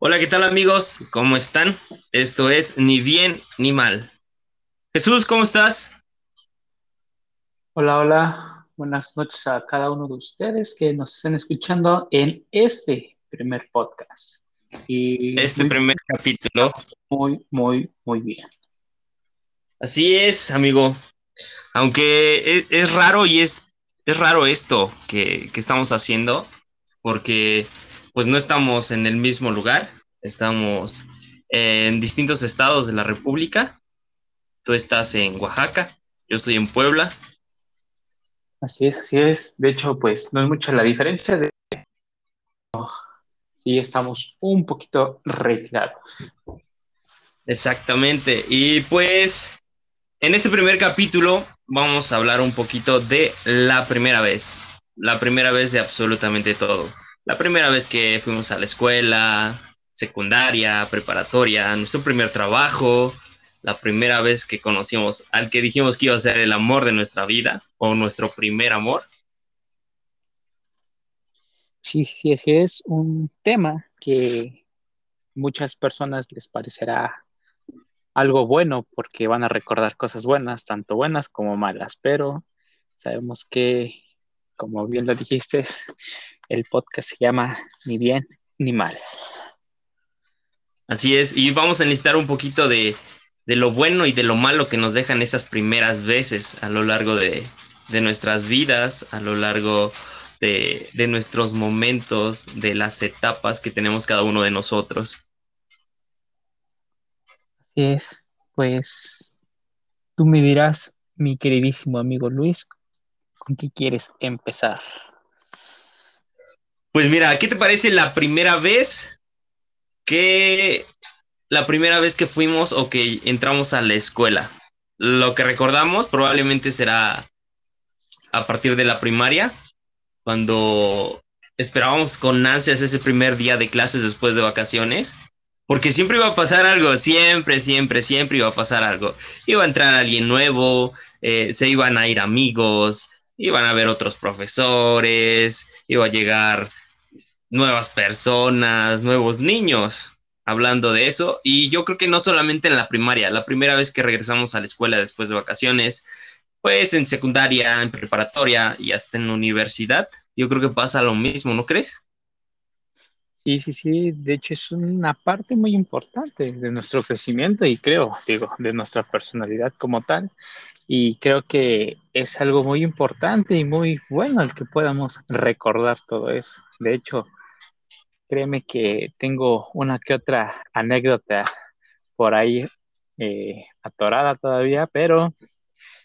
Hola, ¿qué tal amigos? ¿Cómo están? Esto es Ni bien ni mal. Jesús, ¿cómo estás? Hola, hola. Buenas noches a cada uno de ustedes que nos estén escuchando en este primer podcast. Y este primer capítulo. Muy, muy, muy bien. Así es, amigo. Aunque es, raro y es, es raro esto que, que estamos haciendo, porque pues no estamos en el mismo lugar, estamos en distintos estados de la República. Tú estás en Oaxaca, yo estoy en Puebla. Así es, así es. De hecho, pues no es mucha la diferencia. De... Sí, estamos un poquito retirados. Exactamente. Y pues en este primer capítulo vamos a hablar un poquito de la primera vez. La primera vez de absolutamente todo la primera vez que fuimos a la escuela, secundaria, preparatoria, nuestro primer trabajo, la primera vez que conocimos al que dijimos que iba a ser el amor de nuestra vida o nuestro primer amor. Sí, sí, ese es un tema que muchas personas les parecerá algo bueno porque van a recordar cosas buenas, tanto buenas como malas, pero sabemos que, como bien lo dijiste, el podcast se llama Ni bien ni mal. Así es, y vamos a necesitar un poquito de, lo bueno y de lo malo que nos dejan esas primeras veces a lo largo de, nuestras vidas, a lo largo de, de, nuestros momentos, de las etapas que tenemos cada uno de nosotros. Así es, pues tú me dirás, mi queridísimo amigo Luis, ¿con qué quieres empezar? Pues mira, ¿qué te parece la primera vez que la primera vez que fuimos o que entramos a la escuela? Lo que recordamos probablemente será a partir de la primaria, cuando esperábamos con ansias ese primer día de clases después de vacaciones, porque siempre iba a pasar algo, siempre, siempre, siempre iba a pasar algo. Iba a entrar alguien nuevo, eh, se iban a ir amigos, iban a ver otros profesores, iba a llegar nuevas personas, nuevos niños, hablando de eso. Y yo creo que no solamente en la primaria, la primera vez que regresamos a la escuela después de vacaciones, pues en secundaria, en preparatoria y hasta en universidad, yo creo que pasa lo mismo, ¿no crees? Sí, sí, sí, de hecho es una parte muy importante de nuestro crecimiento y creo, digo, de nuestra personalidad como tal. Y creo que es algo muy importante y muy bueno el que podamos recordar todo eso. De hecho, Créeme que tengo una que otra anécdota por ahí eh, atorada todavía, pero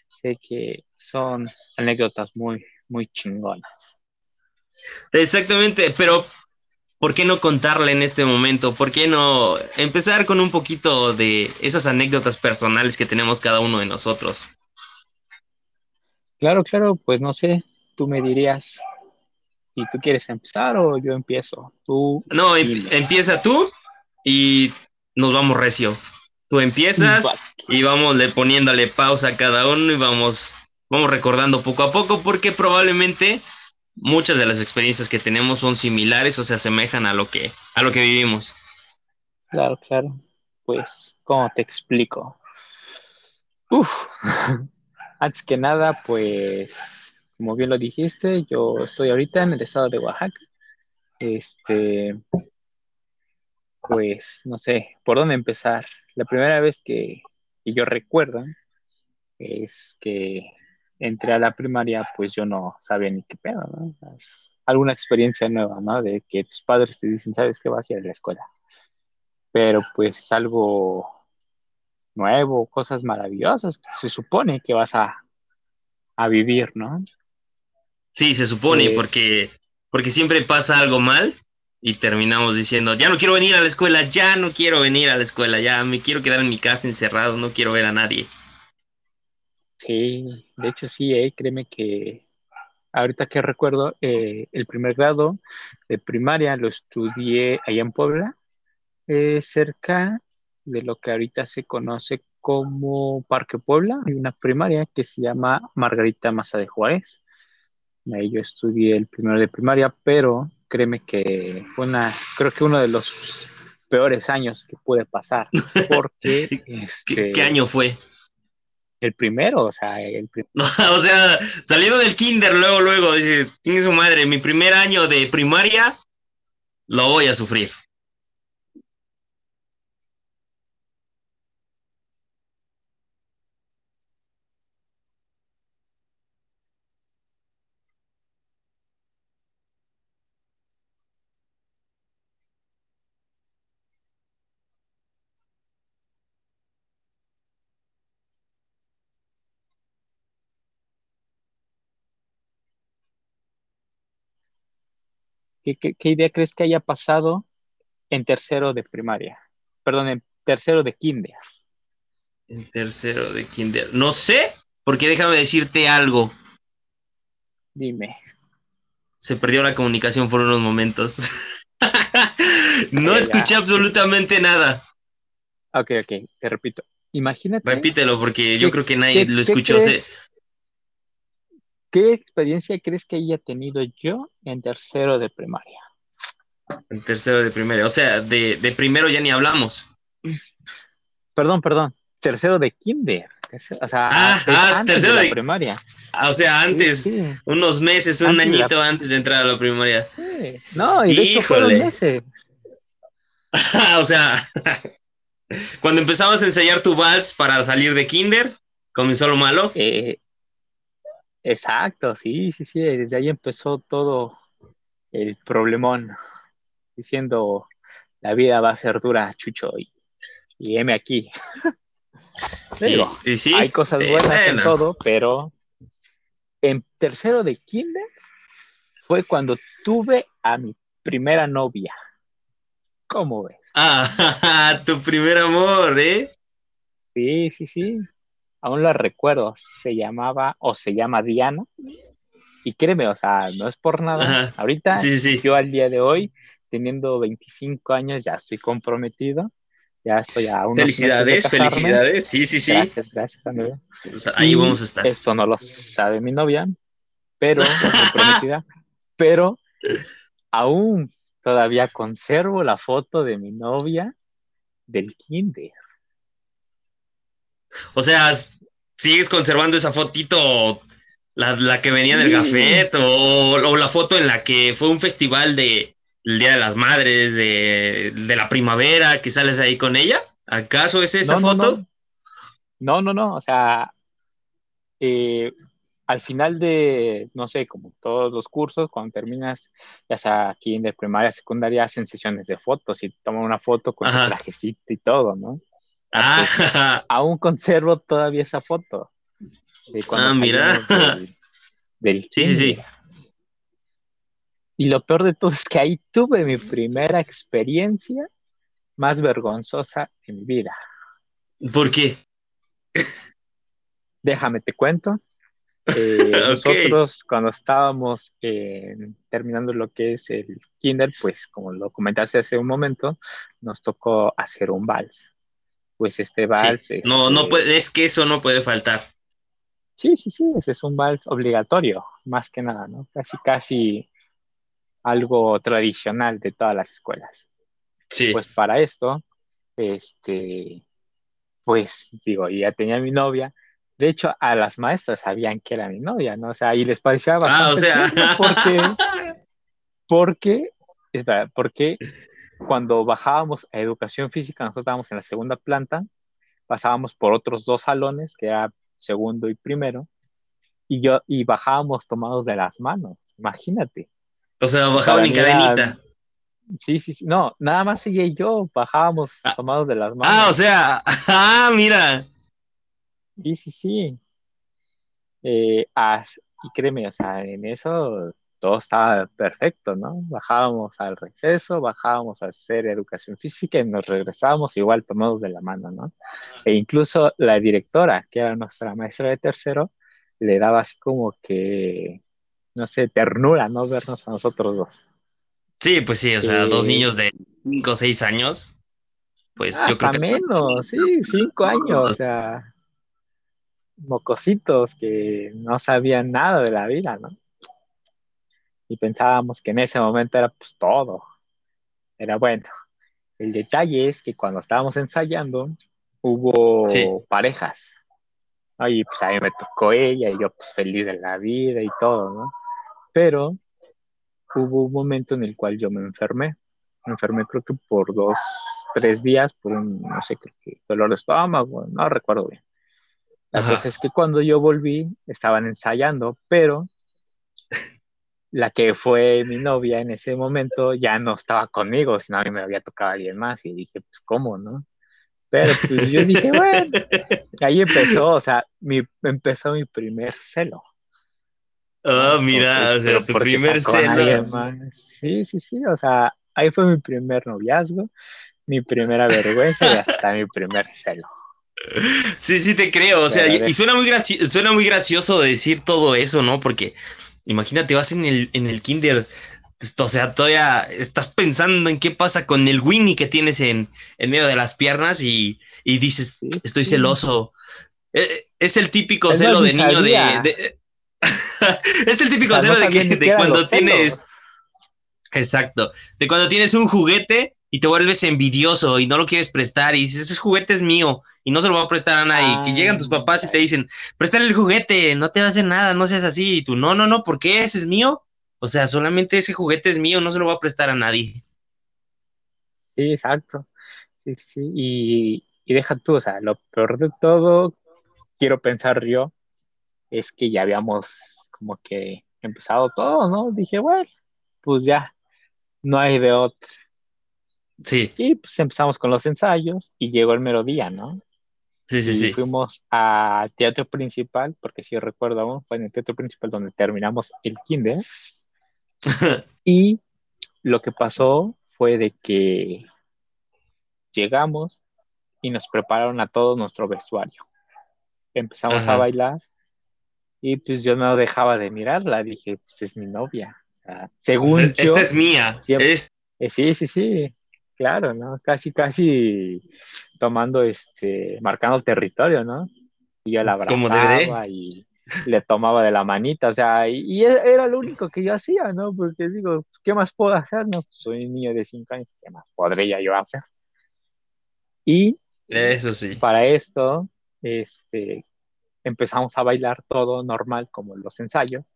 sé que son anécdotas muy, muy chingonas. Exactamente, pero ¿por qué no contarle en este momento? ¿Por qué no empezar con un poquito de esas anécdotas personales que tenemos cada uno de nosotros? Claro, claro, pues no sé, tú me dirías ¿Y tú quieres empezar o yo empiezo? Tú. No, em, empieza tú y nos vamos recio. Tú empiezas y vamos le poniéndole pausa a cada uno y vamos, vamos recordando poco a poco porque probablemente muchas de las experiencias que tenemos son similares o se asemejan a lo que, a lo que vivimos. Claro, claro. Pues, ¿cómo te explico? Uf. Antes que nada, pues como bien lo dijiste, yo estoy ahorita en el estado de Oaxaca. Este, pues no sé por dónde empezar. La primera vez que, yo recuerdo es que entré a la primaria, pues yo no sabía ni qué pedo, ¿no? Es alguna experiencia nueva, ¿no? De que tus padres te dicen, ¿sabes qué vas a ir a la escuela? Pero pues es algo nuevo, cosas maravillosas que se supone que vas a, a vivir, ¿no? Sí, se supone, porque, porque siempre pasa algo mal y terminamos diciendo, ya no quiero venir a la escuela, ya no quiero venir a la escuela, ya me quiero quedar en mi casa encerrado, no quiero ver a nadie. Sí, de hecho sí, eh, créeme que ahorita que recuerdo, eh, el primer grado de primaria lo estudié allá en Puebla, eh, cerca de lo que ahorita se conoce como Parque Puebla, hay una primaria que se llama Margarita Maza de Juárez. Ahí yo estudié el primero de primaria, pero créeme que fue una, creo que uno de los peores años que puede pasar. Porque, ¿Qué, este, qué año fue? el primero, o sea, el prim- o sea, saliendo del kinder, luego, luego, dice, tiene su madre, mi primer año de primaria lo voy a sufrir. ¿Qué, qué- qué idea crees que haya pasado en tercero de primaria? Perdón, en tercero de kinder. En tercero de kinder. No sé, porque déjame decirte algo. Dime. Se perdió la comunicación por unos momentos. no escuché absolutamente nada. Ok, ok, te repito. Imagínate. Repítelo, porque yo ¿Qué- creo que nadie ¿qué- lo escuchó. Crees- ¿Qué experiencia crees que haya tenido yo en tercero de primaria? En tercero de primaria. O sea, de, de primero ya ni hablamos. Perdón, perdón. Tercero de kinder. Tercero- o sea, Ah, ah, antes tercero de la primaria. Ah, O sea, antes, Sí, sí, unos meses, un Antes de la- añito antes de entrar a la primaria. sí. No, y de hecho fueron Híjole. meses. o sea, cuando empezabas a ensayar tu vals para salir de kinder, comenzó lo malo. Eh, exacto, sí, sí, sí. Desde ahí empezó todo el problemón. Diciendo, la vida va a ser dura, Chucho, y, y heme aquí. Digo, Y, sí, hay cosas sí, buenas en todo, pero en tercero de kinder fue cuando tuve a mi primera novia. ¿Cómo ves? Ah, tu primer amor, ¿eh? Sí, sí, sí. Aún la recuerdo. Se llamaba o se llama Diana. Y créeme, o sea, no es por nada. Ajá. Ahorita Sí, sí, yo al día de hoy, teniendo 25 años, ya estoy comprometido. Ya estoy a unos Felicidades, felicidades. Sí, sí, sí. Gracias, gracias, Andrea. O sea, ahí Y vamos a estar. Esto no lo sabe mi novia, pero, mi prometida, pero aún todavía conservo la foto de mi novia del kinder. O sea, ¿sigues conservando esa fotito, la, la que venía del Sí. gafet, o, o la foto en la que fue un festival de el Día de las Madres, de, de la primavera, que sales ahí con ella? ¿Acaso es esa no, foto? no. No, no, no, o sea, eh, al final de, no sé, como todos los cursos, cuando terminas, ya sea aquí en de primaria, secundaria, hacen sesiones de fotos y toman una foto con Ajá. trajecito y todo, ¿no? Ah, aún conservo todavía esa foto. De cuando Ah, mira. Del, del Sí, sí, sí. Y lo peor de todo es que ahí tuve mi primera experiencia más vergonzosa en mi vida. ¿por qué? Déjame te cuento. Eh. Nosotros cuando estábamos eh, terminando lo que es el kinder, pues como lo comentaste hace un momento, nos tocó hacer un vals. Pues este vals Sí. No, no este, puede, es que eso no puede faltar. Sí, sí, sí, ese es un vals obligatorio, más que nada, ¿no? Casi, casi algo tradicional de todas las escuelas. Sí. Pues para esto, este, pues digo, ya tenía mi novia. De hecho, a las maestras sabían que era mi novia, ¿no? O sea, y les parecía ah, o bastante sea. porque, porque, espera, porque cuando bajábamos a educación física, nosotros estábamos en la segunda planta, pasábamos por otros dos salones, que era segundo y primero, y yo, y bajábamos tomados de las manos, imagínate. o sea, bajaban en cadenita. Sí, sí, sí, no, nada más ella y yo bajábamos Ah. tomados de las manos. Ah, o sea, ah, mira. Sí, sí, sí. Eh, as- y créeme, o sea, en eso todo estaba perfecto, ¿no? Bajábamos al receso, bajábamos a hacer educación física y nos regresábamos igual tomados de la mano, ¿no? E incluso la directora, que era nuestra maestra de tercero, le daba así como que, no sé, ternura, ¿no? Vernos a nosotros dos. Sí, pues sí, o sea, Eh, dos niños de 5 o 6 años. Pues yo Hasta creo que. menos, sí, cinco años, o sea, mocositos que no sabían nada de la vida, ¿no? Y pensábamos que en ese momento era pues todo. Era bueno. El detalle es que cuando estábamos ensayando, hubo parejas. Y pues a mí me tocó ella y yo pues feliz de la vida y todo, ¿no? Pero hubo un momento en el cual yo me enfermé. Me enfermé creo que por dos, tres días por un, no sé, qué dolor de estómago, no recuerdo bien. La cosa es que cuando yo volví, estaban ensayando, pero la que fue mi novia en ese momento ya no estaba conmigo, sino a mí me había tocado alguien más y dije, pues, ¿cómo, no? Pero pues yo dije, bueno, ahí empezó, o sea, mi, empezó mi primer celo. Ah, mira, o sea, tu primer celo. Sí, sí, sí, o sea, ahí fue mi primer noviazgo, mi primera vergüenza y hasta mi primer celo. Sí, sí te creo, o sea, y, suena muy, suena muy gracioso decir todo eso, ¿no? Porque imagínate, vas en el, en el kinder, o sea, todavía estás pensando en qué pasa con el Winnie que tienes en, medio de las piernas y, dices, estoy celoso. E, es, el típico celo de niño de... es el típico celo de, que, de cuando tienes... Exacto, de cuando tienes un juguete y te vuelves envidioso y no lo quieres prestar y dices, ese juguete es mío y no se lo voy a prestar a nadie. que llegan tus papás y te dicen, préstale el juguete, no te va a hacer nada, no seas así. Y tú, no, no, no, ¿por qué? Ese es mío. O sea, solamente ese juguete es mío, no se lo voy a prestar a nadie. Sí, exacto. Sí, sí, Y, y deja tú, o sea, lo peor de todo, quiero pensar yo, es que ya habíamos como que empezado todo, ¿no? Dije, bueno, pues ya, no hay de otro. Sí. Y pues empezamos con los ensayos y llegó el mero día, ¿no? Sí, sí, sí. Fuimos al teatro principal, porque si recuerdo aún, fue en el teatro principal donde terminamos el kinder. y lo que pasó fue de que llegamos y nos prepararon a todo nuestro vestuario. Empezamos a bailar y pues yo no dejaba de mirarla, dije, pues es mi novia. según Esta yo... Es mía. Eh, sí, sí, sí. Claro, ¿no? Casi, casi tomando, este, marcando el territorio, ¿no? Y yo la abrazaba y le tomaba de la manita, o sea, y, e, era lo único que yo hacía, ¿no? Porque digo, ¿qué más puedo hacer? No, soy un niño de cinco años, ¿qué más podría yo hacer? Y eso sí. Para esto, este, empezamos a bailar todo normal, como los ensayos.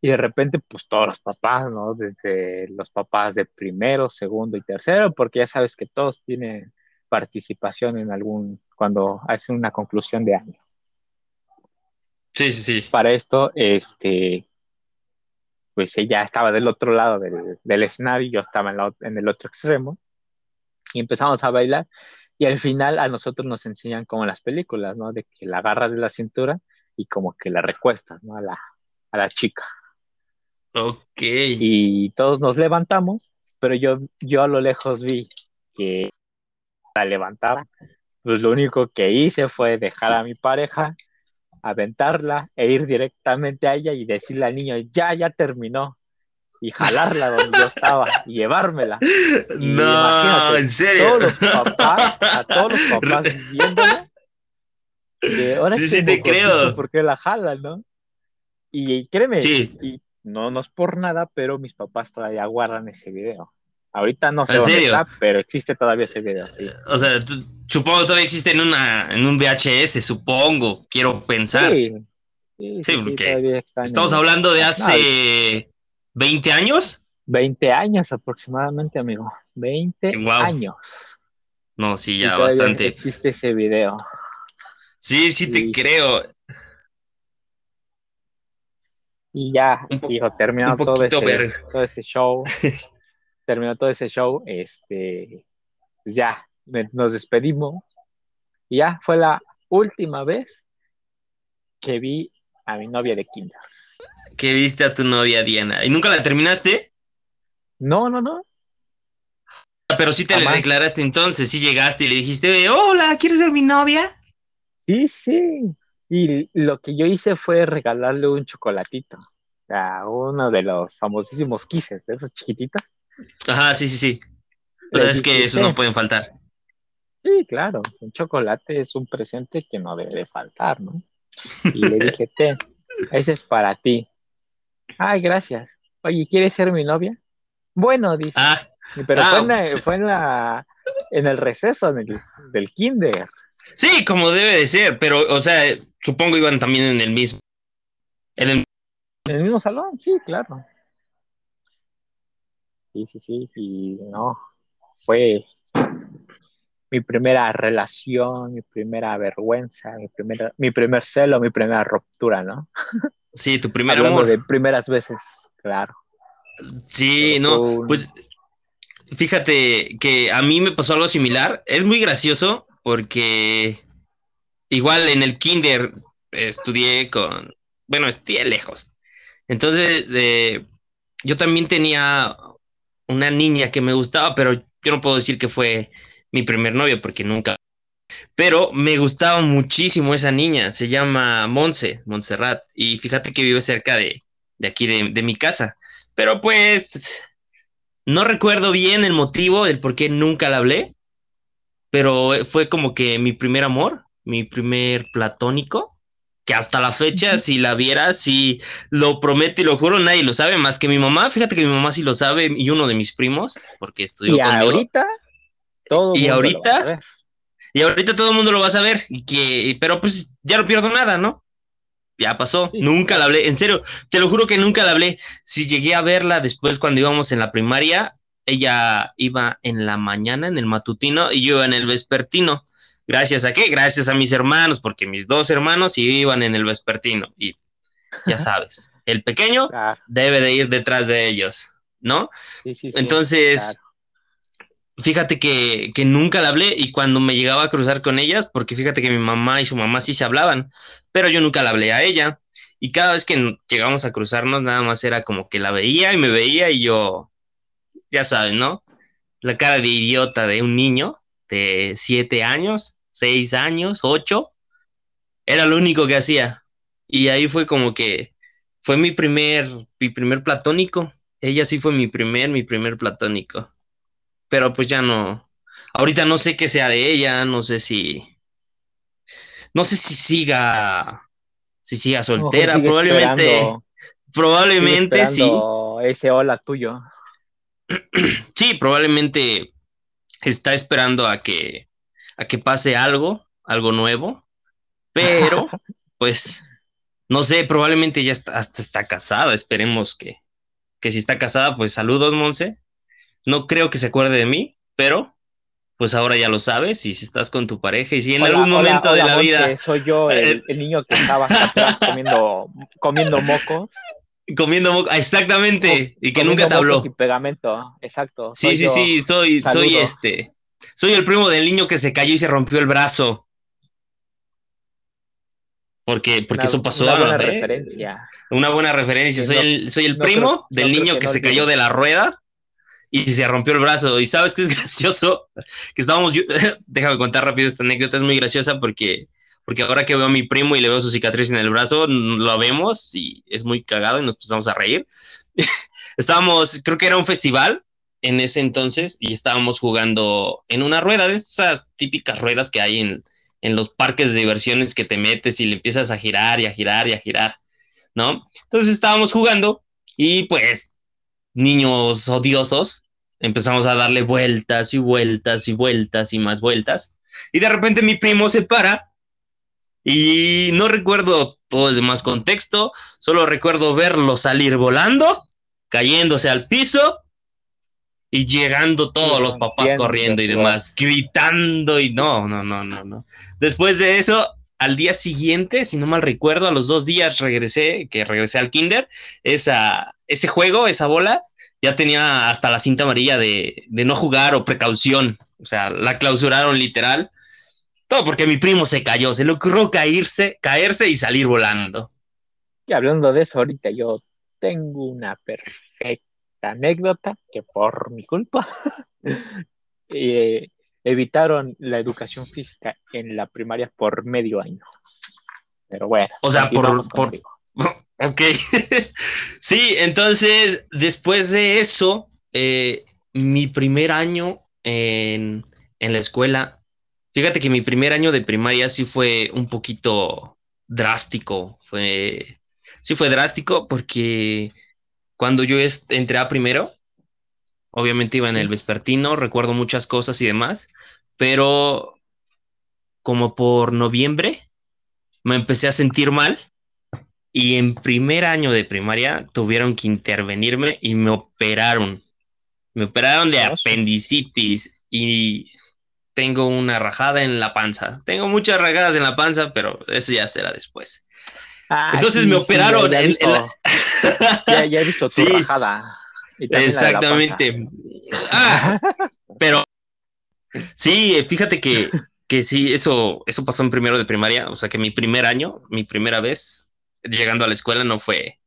Y de repente, pues todos los papás, ¿no? Desde los papás de primero, segundo y tercero, porque ya sabes que todos tienen participación en algún, cuando hacen una conclusión de año. Sí, sí, sí. Para esto, este, pues ella estaba del otro lado del, del escenario y yo estaba en, en, el otro extremo. Y empezamos a bailar. Y al final a nosotros nos enseñan como en las películas, ¿no? De que la agarras de la cintura y como que la recuestas, ¿no? A la, a la chica. Ok. Y todos nos levantamos, pero yo, yo a lo lejos vi que la levantara. Pues lo único que hice fue dejar a mi pareja, aventarla e ir directamente a ella y decirle al niño, ya, ya terminó. Y jalarla donde yo estaba y llevármela. no, en serio. Todos los papás, a todos los papás viéndola. ahora sí, sí te creo. Porque la jalan, ¿no? Y créeme, y no, no es por nada, pero mis papás todavía guardan ese video. Ahorita no sé dónde está, pero existe todavía ese video, sí. O sea, supongo que todavía existe en, una, en un VHS, supongo, quiero pensar. Sí, sí, sí, porque estamos hablando de hace 20 años. 20 años aproximadamente, amigo. 20 años. No, sí, ya bastante. Existe ese video. Sí, sí, te creo. Y ya, hijo, terminó todo ese, todo ese show. terminó todo ese show. Este, pues ya, nos despedimos. Y ya fue la última vez que vi a mi novia de kinder. Que viste a tu novia Diana. ¿Y nunca la terminaste? No, no, no. Pero sí te le declaraste entonces, sí llegaste y le dijiste, hola, ¿quieres ser mi novia? Sí, sí. Y lo que yo hice fue regalarle un chocolatito. A uno de los famosísimos quises, de esos chiquititos. Ajá, sí, sí, sí. O sea, es que eso no pueden faltar. Sí, claro. Un chocolate es un presente que no debe faltar, ¿no? Y le dije, ten, ese es para ti. Ay, gracias. Oye, ¿quieres ser mi novia? Bueno, dice. Ah. Pero Ah, fue, en, la- pues. fue en, la, en el receso del, del kinder. Sí, como debe de ser, pero, o sea, supongo iban también en el mismo. En el, ¿En el mismo salón? Sí, claro. Sí, sí, sí. Y no, fue mi primera relación, mi primera vergüenza, mi, primera, mi primer celo, mi primera ruptura, ¿no? sí, tu primer Hablando amor. de primeras veces, claro. Sí, Pero no, un- pues fíjate que a mí me pasó algo similar. Es muy gracioso porque igual en el kinder estudié con, bueno, estudié lejos. Entonces, eh, yo también tenía una niña que me gustaba, pero yo no puedo decir que fue mi primer novio porque nunca. Pero me gustaba muchísimo esa niña, se llama Monse, Montserrat, y fíjate que vive cerca de, de aquí, de, de mi casa. Pero pues no recuerdo bien el motivo del por qué nunca la hablé, pero fue como que mi primer amor, mi primer platónico, que hasta la fecha, si la viera, si lo prometo y lo juro, nadie lo sabe más que mi mamá. Fíjate que mi mamá sí lo sabe y uno de mis primos, porque estudió Y conmigo. ahorita, todo ¿Y ahorita? Y ahorita todo el mundo lo va a saber, y que, pero pues ya no pierdo nada, ¿no? Ya pasó, nunca la hablé, en serio, te lo juro que nunca la hablé. Si llegué a verla después cuando íbamos en la primaria, ella iba en la mañana en el matutino y yo iba en el vespertino. Gracias a qué? Gracias a mis hermanos, porque mis dos hermanos iban en el vespertino. Y ya sabes, el pequeño Claro, debe de ir detrás de ellos, ¿no? sí, sí, sí, Entonces, claro. fíjate que, que nunca la hablé y cuando me llegaba a cruzar con ellas, porque fíjate que mi mamá y su mamá sí se hablaban, pero yo nunca la hablé a ella. Y cada vez que llegamos a cruzarnos, nada más era como que la veía y me veía y yo, ya sabes, ¿no? La cara de idiota de un niño de siete años, seis años, ocho, era lo único que hacía. Y ahí fue como que fue mi primer, mi primer platónico. Ella sí fue mi primer, mi primer platónico pero pues ya no. Ahorita no sé qué sea de ella, no sé si. No sé si siga. Si siga soltera, sigue probablemente. esperando- probablemente sí. Ese hola tuyo. Sí, probablemente está esperando a que. A que pase algo, algo nuevo. Pero, pues. No sé, probablemente ya está, hasta está casada. Esperemos que. Que si está casada, pues saludos, Monse. No creo que se acuerde de mí, pero pues ahora ya lo sabes. Y si estás con tu pareja y si en Hola, algún hola, momento de la vida Soy yo, Eh, el, el niño que estaba atrás comiendo, comiendo mocos. comiendo moco, exactamente, y que nunca te habló. mocos Y pegamento, exacto. Sí, sí, yo. sí, soy, soy este. Soy el primo del niño que se cayó y se rompió el brazo. Porque, porque Una- eso pasó. Una buena ¿eh? referencia. Una buena referencia. Soy no- el, soy el no primo creo- del no niño que se cayó de la rueda y se rompió el brazo. Y sabes que es gracioso que estábamos. yo- déjame contar rápido esta anécdota, es muy graciosa porque, porque ahora que veo a mi primo y le veo su cicatriz en el brazo, lo vemos y es muy cagado y nos empezamos a reír. estábamos, creo que era un festival en ese entonces y estábamos jugando en una rueda de esas típicas ruedas que hay en, en los parques de diversiones que te metes y le empiezas a girar y a girar y a girar, ¿no? Entonces estábamos jugando y pues niños odiosos empezamos a darle vueltas y vueltas y vueltas y más vueltas y de repente mi primo se para y no recuerdo todo el demás contexto, solo recuerdo verlo salir volando, cayéndose al piso y llegando todos los papás entiendo, corriendo y demás, gritando y no, no, no, no, no. Después de eso, al día siguiente, si no mal recuerdo, a los dos días regresé, que regresé al kinder, esa, ese juego, esa bola, ya tenía hasta la cinta amarilla de, de no jugar o precaución. O sea, la clausuraron literal. Todo porque mi primo se cayó, se le ocurrió caerse, caerse y salir volando. Y hablando de eso, ahorita yo tengo una perfecta anécdota que por mi culpa eh, evitaron la educación física en la primaria por medio año. Pero bueno, O sea, por- por-. Ok. sí, entonces, después de eso, eh, mi primer año en, en la escuela, fíjate que mi primer año de primaria sí fue un poquito drástico. Fue, sí fue drástico porque cuando yo entré a primero, obviamente iba en el vespertino, recuerdo muchas cosas y demás, pero como por noviembre me empecé a sentir mal y en primer año de primaria tuvieron que intervenirme y me operaron. Me operaron de apendicitis y tengo una rajada en la panza. Tengo muchas rajadas en la panza, pero eso ya será después. Ah, Entonces me operaron. ya, he visto tu rajada. Exactamente. Ah, pero sí, fíjate que, que sí, eso, eso pasó en primero de primaria. O sea que mi primer año, mi primera vez llegando a la escuela no fue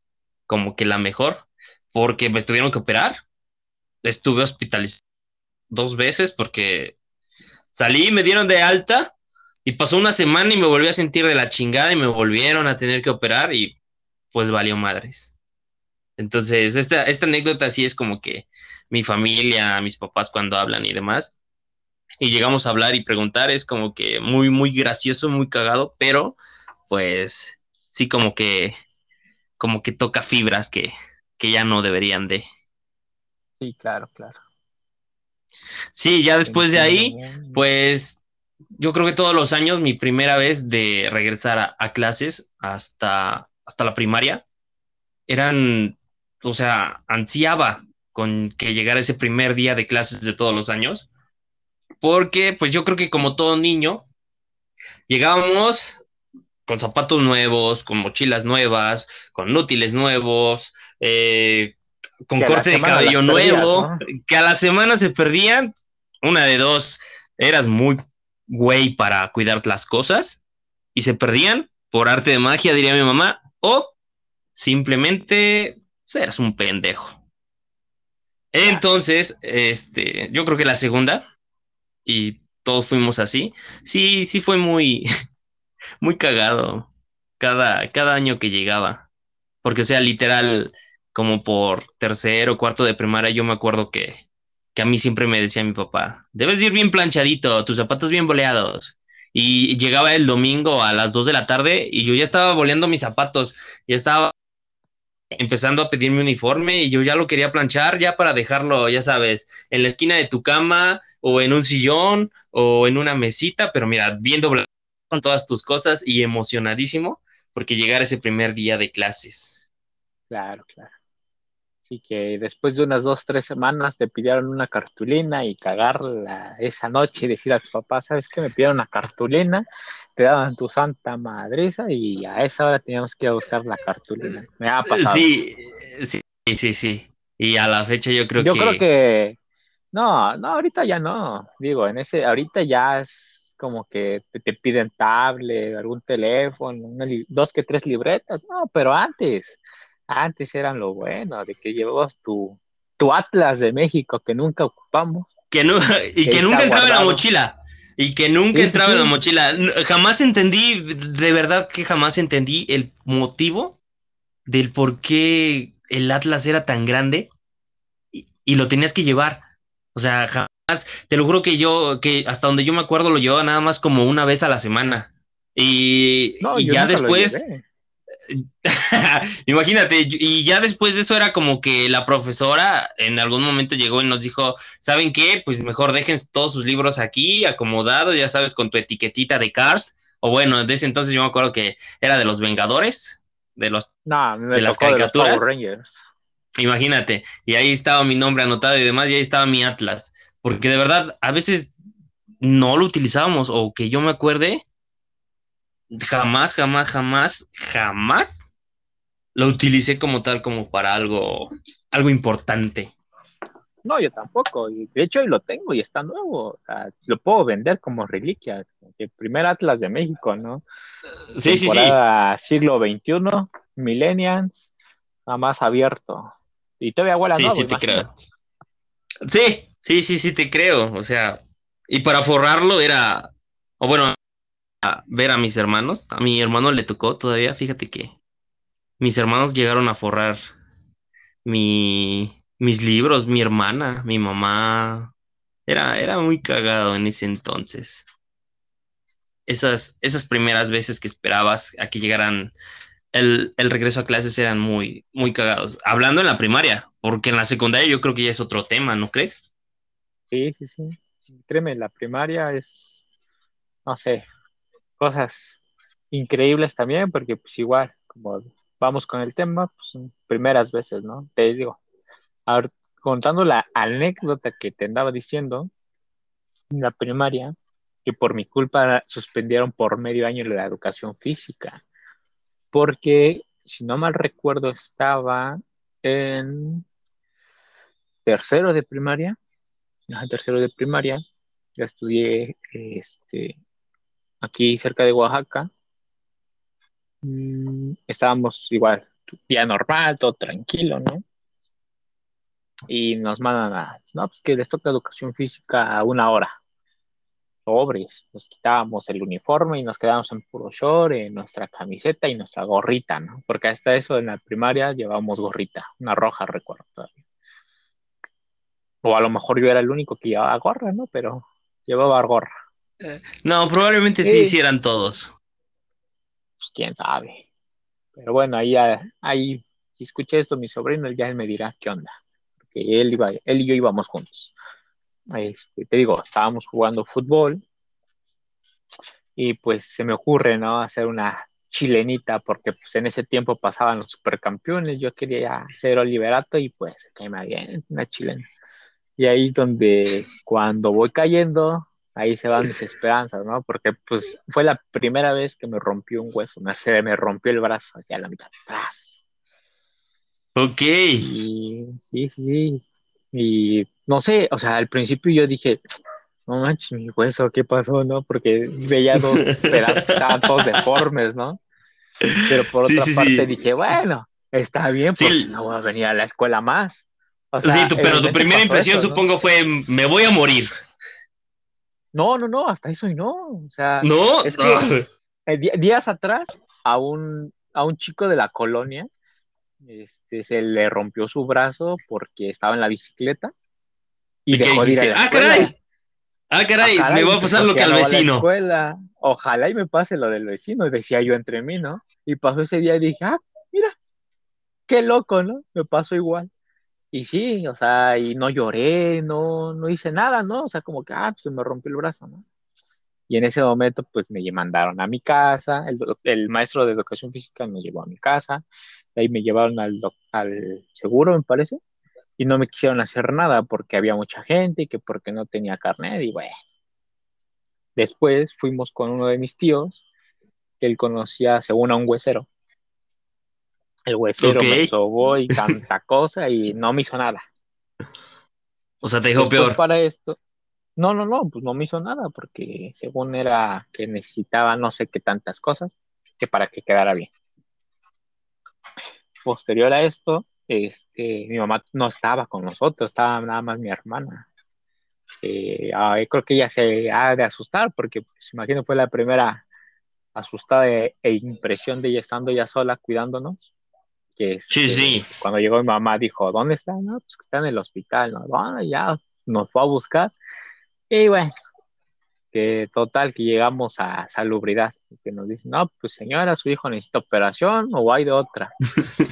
como que la mejor, porque me tuvieron que operar. Estuve hospitalizado dos veces porque Salí, me dieron de alta y pasó una semana y me volví a sentir de la chingada y me volvieron a tener que operar y pues valió madres. Entonces, esta, esta anécdota sí es como que mi familia, mis papás cuando hablan y demás, y llegamos a hablar y preguntar, es como que muy, muy gracioso, muy cagado, pero pues sí como que, como que toca fibras que, que ya no deberían de. Sí, claro, claro. Sí, ya después de ahí, pues yo creo que todos los años, mi primera vez de regresar a, clases hasta, hasta la primaria, eran, o sea, ansiaba con que llegara ese primer día de clases de todos los años, porque pues yo creo que como todo niño, llegábamos con zapatos nuevos, con mochilas nuevas, con útiles nuevos, eh, con corte de cabello nuevo, que a la semana se perdían, una de dos, eras muy güey para cuidar las cosas y se perdían por arte de magia, diría mi mamá, o simplemente pues, eras un pendejo. Entonces, este, yo creo que la segunda, y todos fuimos así, sí, sí fue muy, muy cagado cada, cada año que llegaba. Porque, o sea, literal, como por tercero o cuarto de primaria, yo me acuerdo que, que a mí siempre me decía mi papá, debes ir bien planchadito, tus zapatos bien boleados. Y llegaba el domingo a las 2 de la tarde y yo ya estaba boleando mis zapatos, ya estaba empezando a pedir mi uniforme y yo ya lo quería planchar ya para dejarlo, ya sabes, en la esquina de tu cama o en un sillón o en una mesita, pero mira, bien doblado con todas tus cosas y emocionadísimo porque llegar ese primer día de clases. Claro, claro y que después de unas dos, tres semanas te pidieron una cartulina y cagarla esa noche y decir a tu papá, ¿sabes qué? Me pidieron una cartulina, te daban tu santa madreza y a esa hora teníamos que ir a buscar la cartulina. Me ha pasado. Sí, sí, sí, sí. Y a la fecha yo creo que... Yo creo que... No, no, ahorita ya no. Digo, en ese, ahorita ya es como que te, piden tablet, algún teléfono, dos que tres libretas. No, pero antes antes eran lo bueno, de que llevabas tu, tu Atlas de México que nunca ocupamos. Que no, y que, nunca entraba en la mochila. Y que nunca entraba en la mochila. Jamás entendí, de verdad que jamás entendí el motivo del por qué el Atlas era tan grande y, lo tenías que llevar. O sea, jamás, te lo juro que yo, que hasta donde yo me acuerdo, lo llevaba nada más como una vez a la semana. Y, y ya después, Imagínate, y ya después de eso era como que la profesora en algún momento llegó y nos dijo, ¿saben qué? Pues mejor dejen todos sus libros aquí, acomodados, ya sabes, con tu etiquetita de Cars, o bueno, desde entonces yo me acuerdo que era de los Vengadores, de los de las caricaturas. Imagínate, y ahí estaba mi nombre anotado y demás, y ahí estaba mi Atlas, porque de verdad a veces no lo utilizábamos, o que yo me acuerde, jamás, jamás, jamás, jamás lo utilicé como tal, como para algo, algo importante. No, yo tampoco. Y de hecho, hoy lo tengo y está nuevo. O sea, lo puedo vender como reliquia. El primer Atlas de México, ¿no? Sí, sí, sí. Siglo XXI, Millennials, nada más abierto. Y todavía huele Sí, sí, te creo. Sí, sí, sí, sí, te creo. O sea, y para forrarlo era, o bueno, ver a mis hermanos. A mi hermano le tocó todavía, fíjate que mis hermanos llegaron a forrar mi, mis libros, mi hermana, mi mamá. Era, era muy cagado en ese entonces. Esas, esas primeras veces que esperabas a que llegaran el, el, regreso a clases eran muy, muy cagados. Hablando en la primaria, porque en la secundaria yo creo que ya es otro tema, ¿no crees? Sí, sí, sí. Créeme, la primaria es, no sé, cosas increíbles también, porque pues igual, como vamos con el tema, pues primeras veces, ¿no? Te digo, contando la anécdota que te andaba diciendo, en la primaria, que por mi culpa suspendieron por medio año la educación física, porque si no mal recuerdo estaba en tercero de primaria, en tercero de primaria, ya estudié este, aquí cerca de Oaxaca, mm, estábamos igual, día normal, todo tranquilo, ¿no? Y nos mandan a, no, pues que les toca educación física a una hora. Sobres, nos quitábamos el uniforme y nos quedábamos en puro short, en nuestra camiseta y nuestra gorrita, ¿no? Porque hasta eso en la primaria llevábamos gorrita, una roja, recuerdo todavía. O a lo mejor yo era el único que llevaba gorra, ¿no? Pero llevaba gorra. No, probablemente sí, hicieran todos. Pues quién sabe. Pero bueno, ahí, ahí, si escuché esto, mi sobrino, ya él me dirá qué onda. Porque él, iba, él y yo íbamos juntos. Este, te digo, estábamos jugando fútbol y pues se me ocurre, ¿no? Hacer una chilenita porque pues en ese tiempo pasaban los supercampeones, yo quería hacer Oliverato y pues que me bien una chilena. Y ahí donde cuando voy cayendo, ahí se van mis esperanzas, ¿no? Porque pues fue la primera vez que me rompió un hueso, me, se me rompió el brazo hacia la mitad atrás. Ok. Y, sí, sí, y no sé, o sea, al principio yo dije, no manches, mi hueso, ¿qué pasó, no? Porque veía dos pedazos, estaban todos deformes, ¿no? Pero por otra parte dije, bueno, está bien, porque no voy a venir a la escuela más. sí, pero tu primera impresión supongo fue, me voy a morir. No, no, no, hasta eso y no. O sea, no, es que eh, días atrás a un, a un chico de la colonia este, se le rompió su brazo porque estaba en la bicicleta y, dejó de ir a la ¡Ah, caray! Ah, caray, ah, me va a pasar lo que al vecino. Ojalá y me pase lo del vecino, decía yo entre mí, ¿no? Y pasó ese día y dije, ah, mira, qué loco, ¿no? Me pasó igual. Y sí, o sea, y no lloré, no, no hice nada, ¿no? O sea, como que, ah, pues se me rompió el brazo, ¿no? Y en ese momento, pues me mandaron a mi casa, el, el maestro de educación física nos llevó a mi casa, ahí me llevaron al, al seguro, me parece, y no me quisieron hacer nada porque había mucha gente y que porque no tenía carnet, y bueno. Después fuimos con uno de mis tíos, que él conocía, según a un huesero, el huesero me sobó y tanta cosa y no me hizo nada. O sea, te dijo peor. Para esto. No, no, no, pues no me hizo nada porque según era que necesitaba no sé qué tantas cosas que para que quedara bien. Posterior a esto, este, mi mamá no estaba con nosotros, estaba nada más mi hermana. Eh, creo que ella se ha de asustar porque, pues, imagino, fue la primera asustada e, e impresión de ella estando ya sola cuidándonos que sí, sí. cuando llegó mi mamá dijo, ¿dónde está? No, pues que está en el hospital, ¿no? Bueno, ya nos fue a buscar. Y bueno, que total que llegamos a salubridad, que nos dicen, no, pues señora, su hijo necesita operación o hay de otra.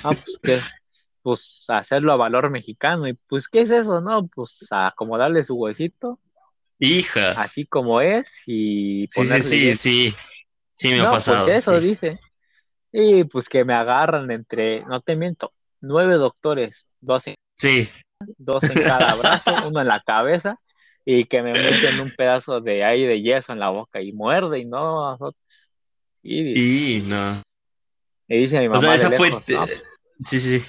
no, pues que, pues hacerlo a valor mexicano. Y pues, ¿qué es eso? No, pues acomodarle su huesito. Hija. Así como es y ponerle Sí, sí, sí, sí. me ha pues, pasado. Pues eso dice. Y pues que me agarran entre, no te miento, nueve doctores, dos en, sí. dos en cada brazo, uno en la cabeza, y que me meten un pedazo de aire de yeso en la boca y muerde y no. Y, no. Y dice mi mamá. O sea, esa fue. Sí, sí, sí.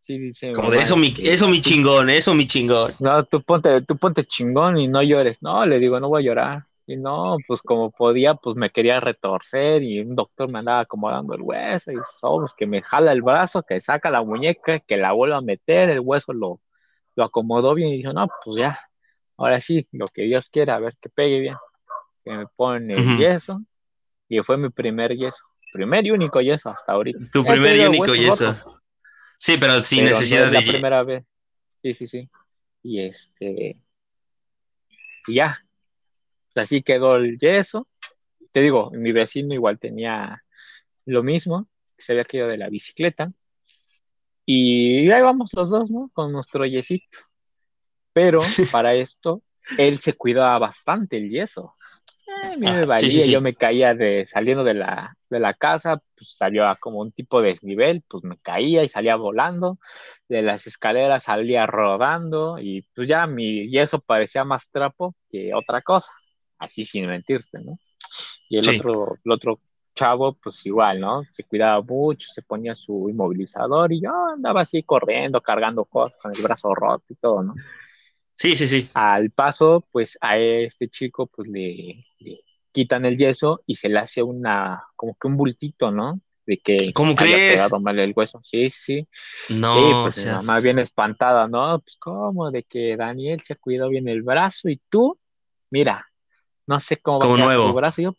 Sí, dice Como de eso mi, eso mi chingón, eso mi chingón. No, tú ponte, tú ponte chingón y no llores. No, le digo, no voy a llorar. Y no, pues como podía, pues me quería retorcer y un doctor me andaba acomodando el hueso y somos que me jala el brazo, que saca la muñeca, que la vuelva a meter, el hueso lo, lo acomodó bien y dijo, no, pues ya, ahora sí, lo que Dios quiera, a ver que pegue bien. Que me pone el yeso y fue mi primer yeso, primer y único yeso hasta ahorita. Tu primer y único yeso. Sí, pero sin necesidad de... La primera vez. Sí, sí, sí. Y este... Y ya, así quedó el yeso. Te digo, mi vecino igual tenía lo mismo, se había caído de la bicicleta. Y ahí vamos los dos, ¿no? Con nuestro yesito. Pero para esto, él se cuidaba bastante el yeso. a mí me ah, yo me caía de saliendo de la, de la casa, pues salió a como un tipo de desnivel, pues me caía y salía volando, de las escaleras salía rodando y pues ya mi yeso parecía más trapo que otra cosa, así sin mentirte, ¿no? Y el otro, el otro chavo, pues igual, ¿no? Se cuidaba mucho, se ponía su inmovilizador y yo andaba así corriendo, cargando cosas con el brazo roto y todo, ¿no? Sí, sí, sí. Al paso, pues a este chico, pues le, quitan el yeso y se le hace una, como que un bultito, ¿no? De que ¿Cómo crees? pegado mal el hueso. Sí, sí, sí. No, pues más mamá bien espantada, ¿no? Pues cómo, de que Daniel se cuidó bien el brazo y tú, mira, no sé cómo va a quedar tu brazo. Y yo,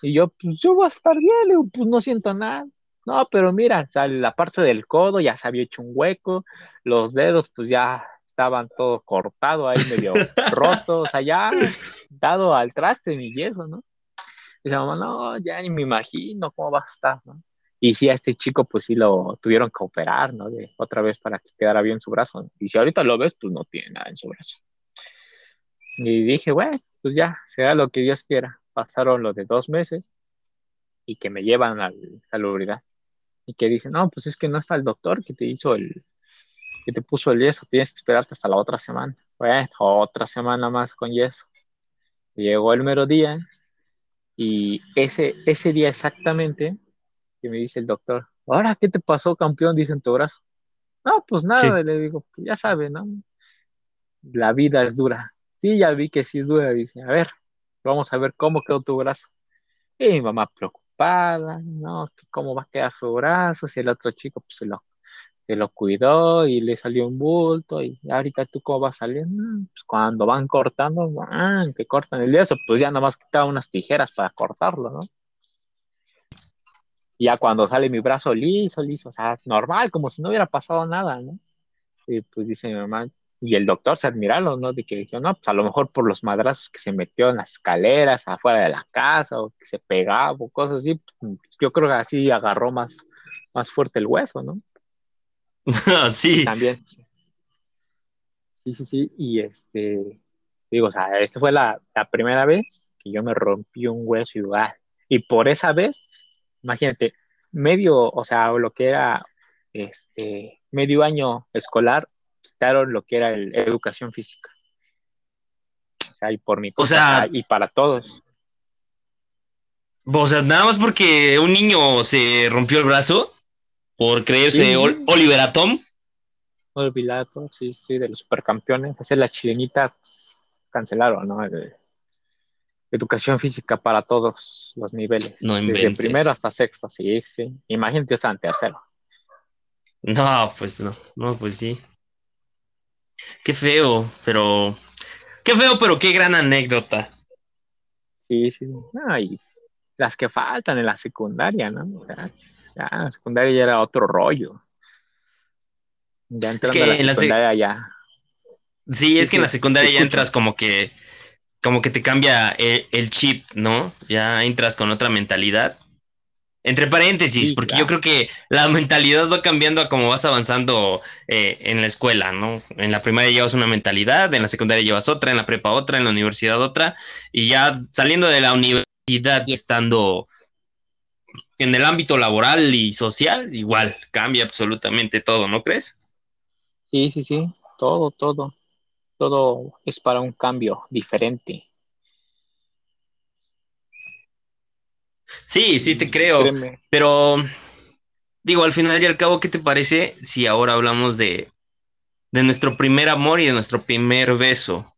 y yo, pues yo voy a estar bien, pues no siento nada. No, pero mira, la parte del codo ya se había hecho un hueco, los dedos pues ya estaban todo cortado ahí medio roto, o sea, ya dado al traste mi yeso, ¿no? Y dice, mamá, no, ya ni me imagino cómo va a estar, ¿no? Y sí, a este chico pues sí lo tuvieron que operar, ¿no? De otra vez para que quedara bien su brazo. Y si ahorita lo ves, pues no tiene nada en su brazo. Y dije, bueno, pues ya, sea lo que Dios quiera. Pasaron lo de dos meses y que me llevan a la salubridad. Y que dicen, no, pues es que no está el doctor que te hizo el, que te puso el yeso, tienes que esperarte hasta la otra semana. Bueno, otra semana más con yeso. Llegó el mero día y ese, ese día exactamente que me dice el doctor, ahora, ¿qué te pasó, campeón? Dice en tu brazo. No, pues nada, le digo, pues ya sabes, ¿no? La vida es dura. Sí, ya vi que sí es dura. Dice, a ver, vamos a ver cómo quedó tu brazo. Y mi mamá preocupada, ¿no? ¿Cómo va a quedar su brazo? Si el otro chico, pues se lo se lo cuidó y le salió un bulto y ahorita tú cómo vas saliendo, pues cuando van cortando, que cortan el yeso, pues ya nomás quitaba unas tijeras para cortarlo, ¿no? Y ya cuando sale mi brazo liso, liso, o sea, normal, como si no hubiera pasado nada, ¿no? Y pues dice mi mamá, y el doctor se admiraron, ¿no? De que dijo, no, pues a lo mejor por los madrazos que se metió en las escaleras, afuera de la casa, o que se pegaba, o cosas así, pues, yo creo que así agarró más, más fuerte el hueso, ¿no? sí. También. Sí, sí, sí. Y este, digo, o sea, esta fue la, primera vez que yo me rompí un hueso igual. Y por esa vez, imagínate, medio, o sea, lo que era este medio año escolar, quitaron lo que era el, educación física. O sea, y por mi o sea, y para todos. O sea, nada más porque un niño se rompió el brazo por creerse Oliver Atom. Oliver Atom, sí, sí, de los supercampeones. Hacer la chilenita, cancelaron, ¿no? educación física para todos los niveles. No Desde primero hasta sexto, sí, sí. Imagínate, hasta en tercero. No, pues no, no, pues sí. Qué feo, pero. Qué feo, pero qué gran anécdota. Sí, sí. No, y las que faltan en la secundaria, ¿no? O sea, ya en la secundaria ya era otro rollo. Ya entrando a la secundaria ya. Sí, es que en la secundaria ya entras como que como que te cambia el, chip, ¿no? Ya entras con otra mentalidad. Entre paréntesis, porque yo creo que la mentalidad va cambiando a como vas avanzando eh, en la escuela, ¿no? En la primaria llevas una mentalidad, en la secundaria llevas otra, en la prepa otra, en la universidad otra, y ya saliendo de la universidad y estando en el ámbito laboral y social, igual, cambia absolutamente todo, ¿no crees? Sí, sí, sí, todo, todo, todo es para un cambio diferente. Sí, sí te creo, pero digo, al final y al cabo, ¿qué te parece si ahora hablamos de, de nuestro primer amor y de nuestro primer beso?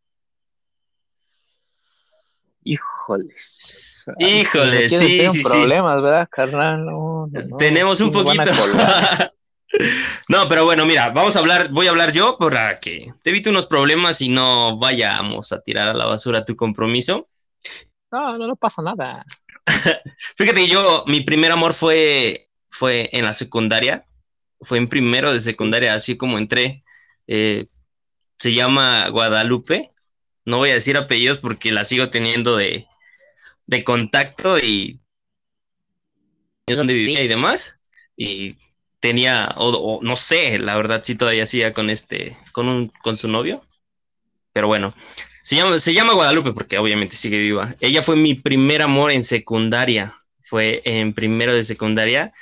Híjoles. Híjole, sí, sí, problemas, ¿verdad, carnal? Tenemos un poquito. no, pero bueno, mira, vamos a hablar, voy a hablar yo para que te evite unos problemas y no vayamos a tirar a la basura tu compromiso. No, no, no pasa nada. Fíjate que yo, mi primer amor fue, fue en la secundaria, fue en primero de secundaria, así como entré. Eh, se llama Guadalupe. No voy a decir apellidos porque la sigo teniendo de, de contacto y donde vivía y demás. Y tenía, o, no sé, la verdad sí todavía hacía con este, con un, con su novio. Pero bueno, se llama, se llama Guadalupe porque obviamente sigue viva. Ella fue mi primer amor en secundaria. Fue en primero de secundaria.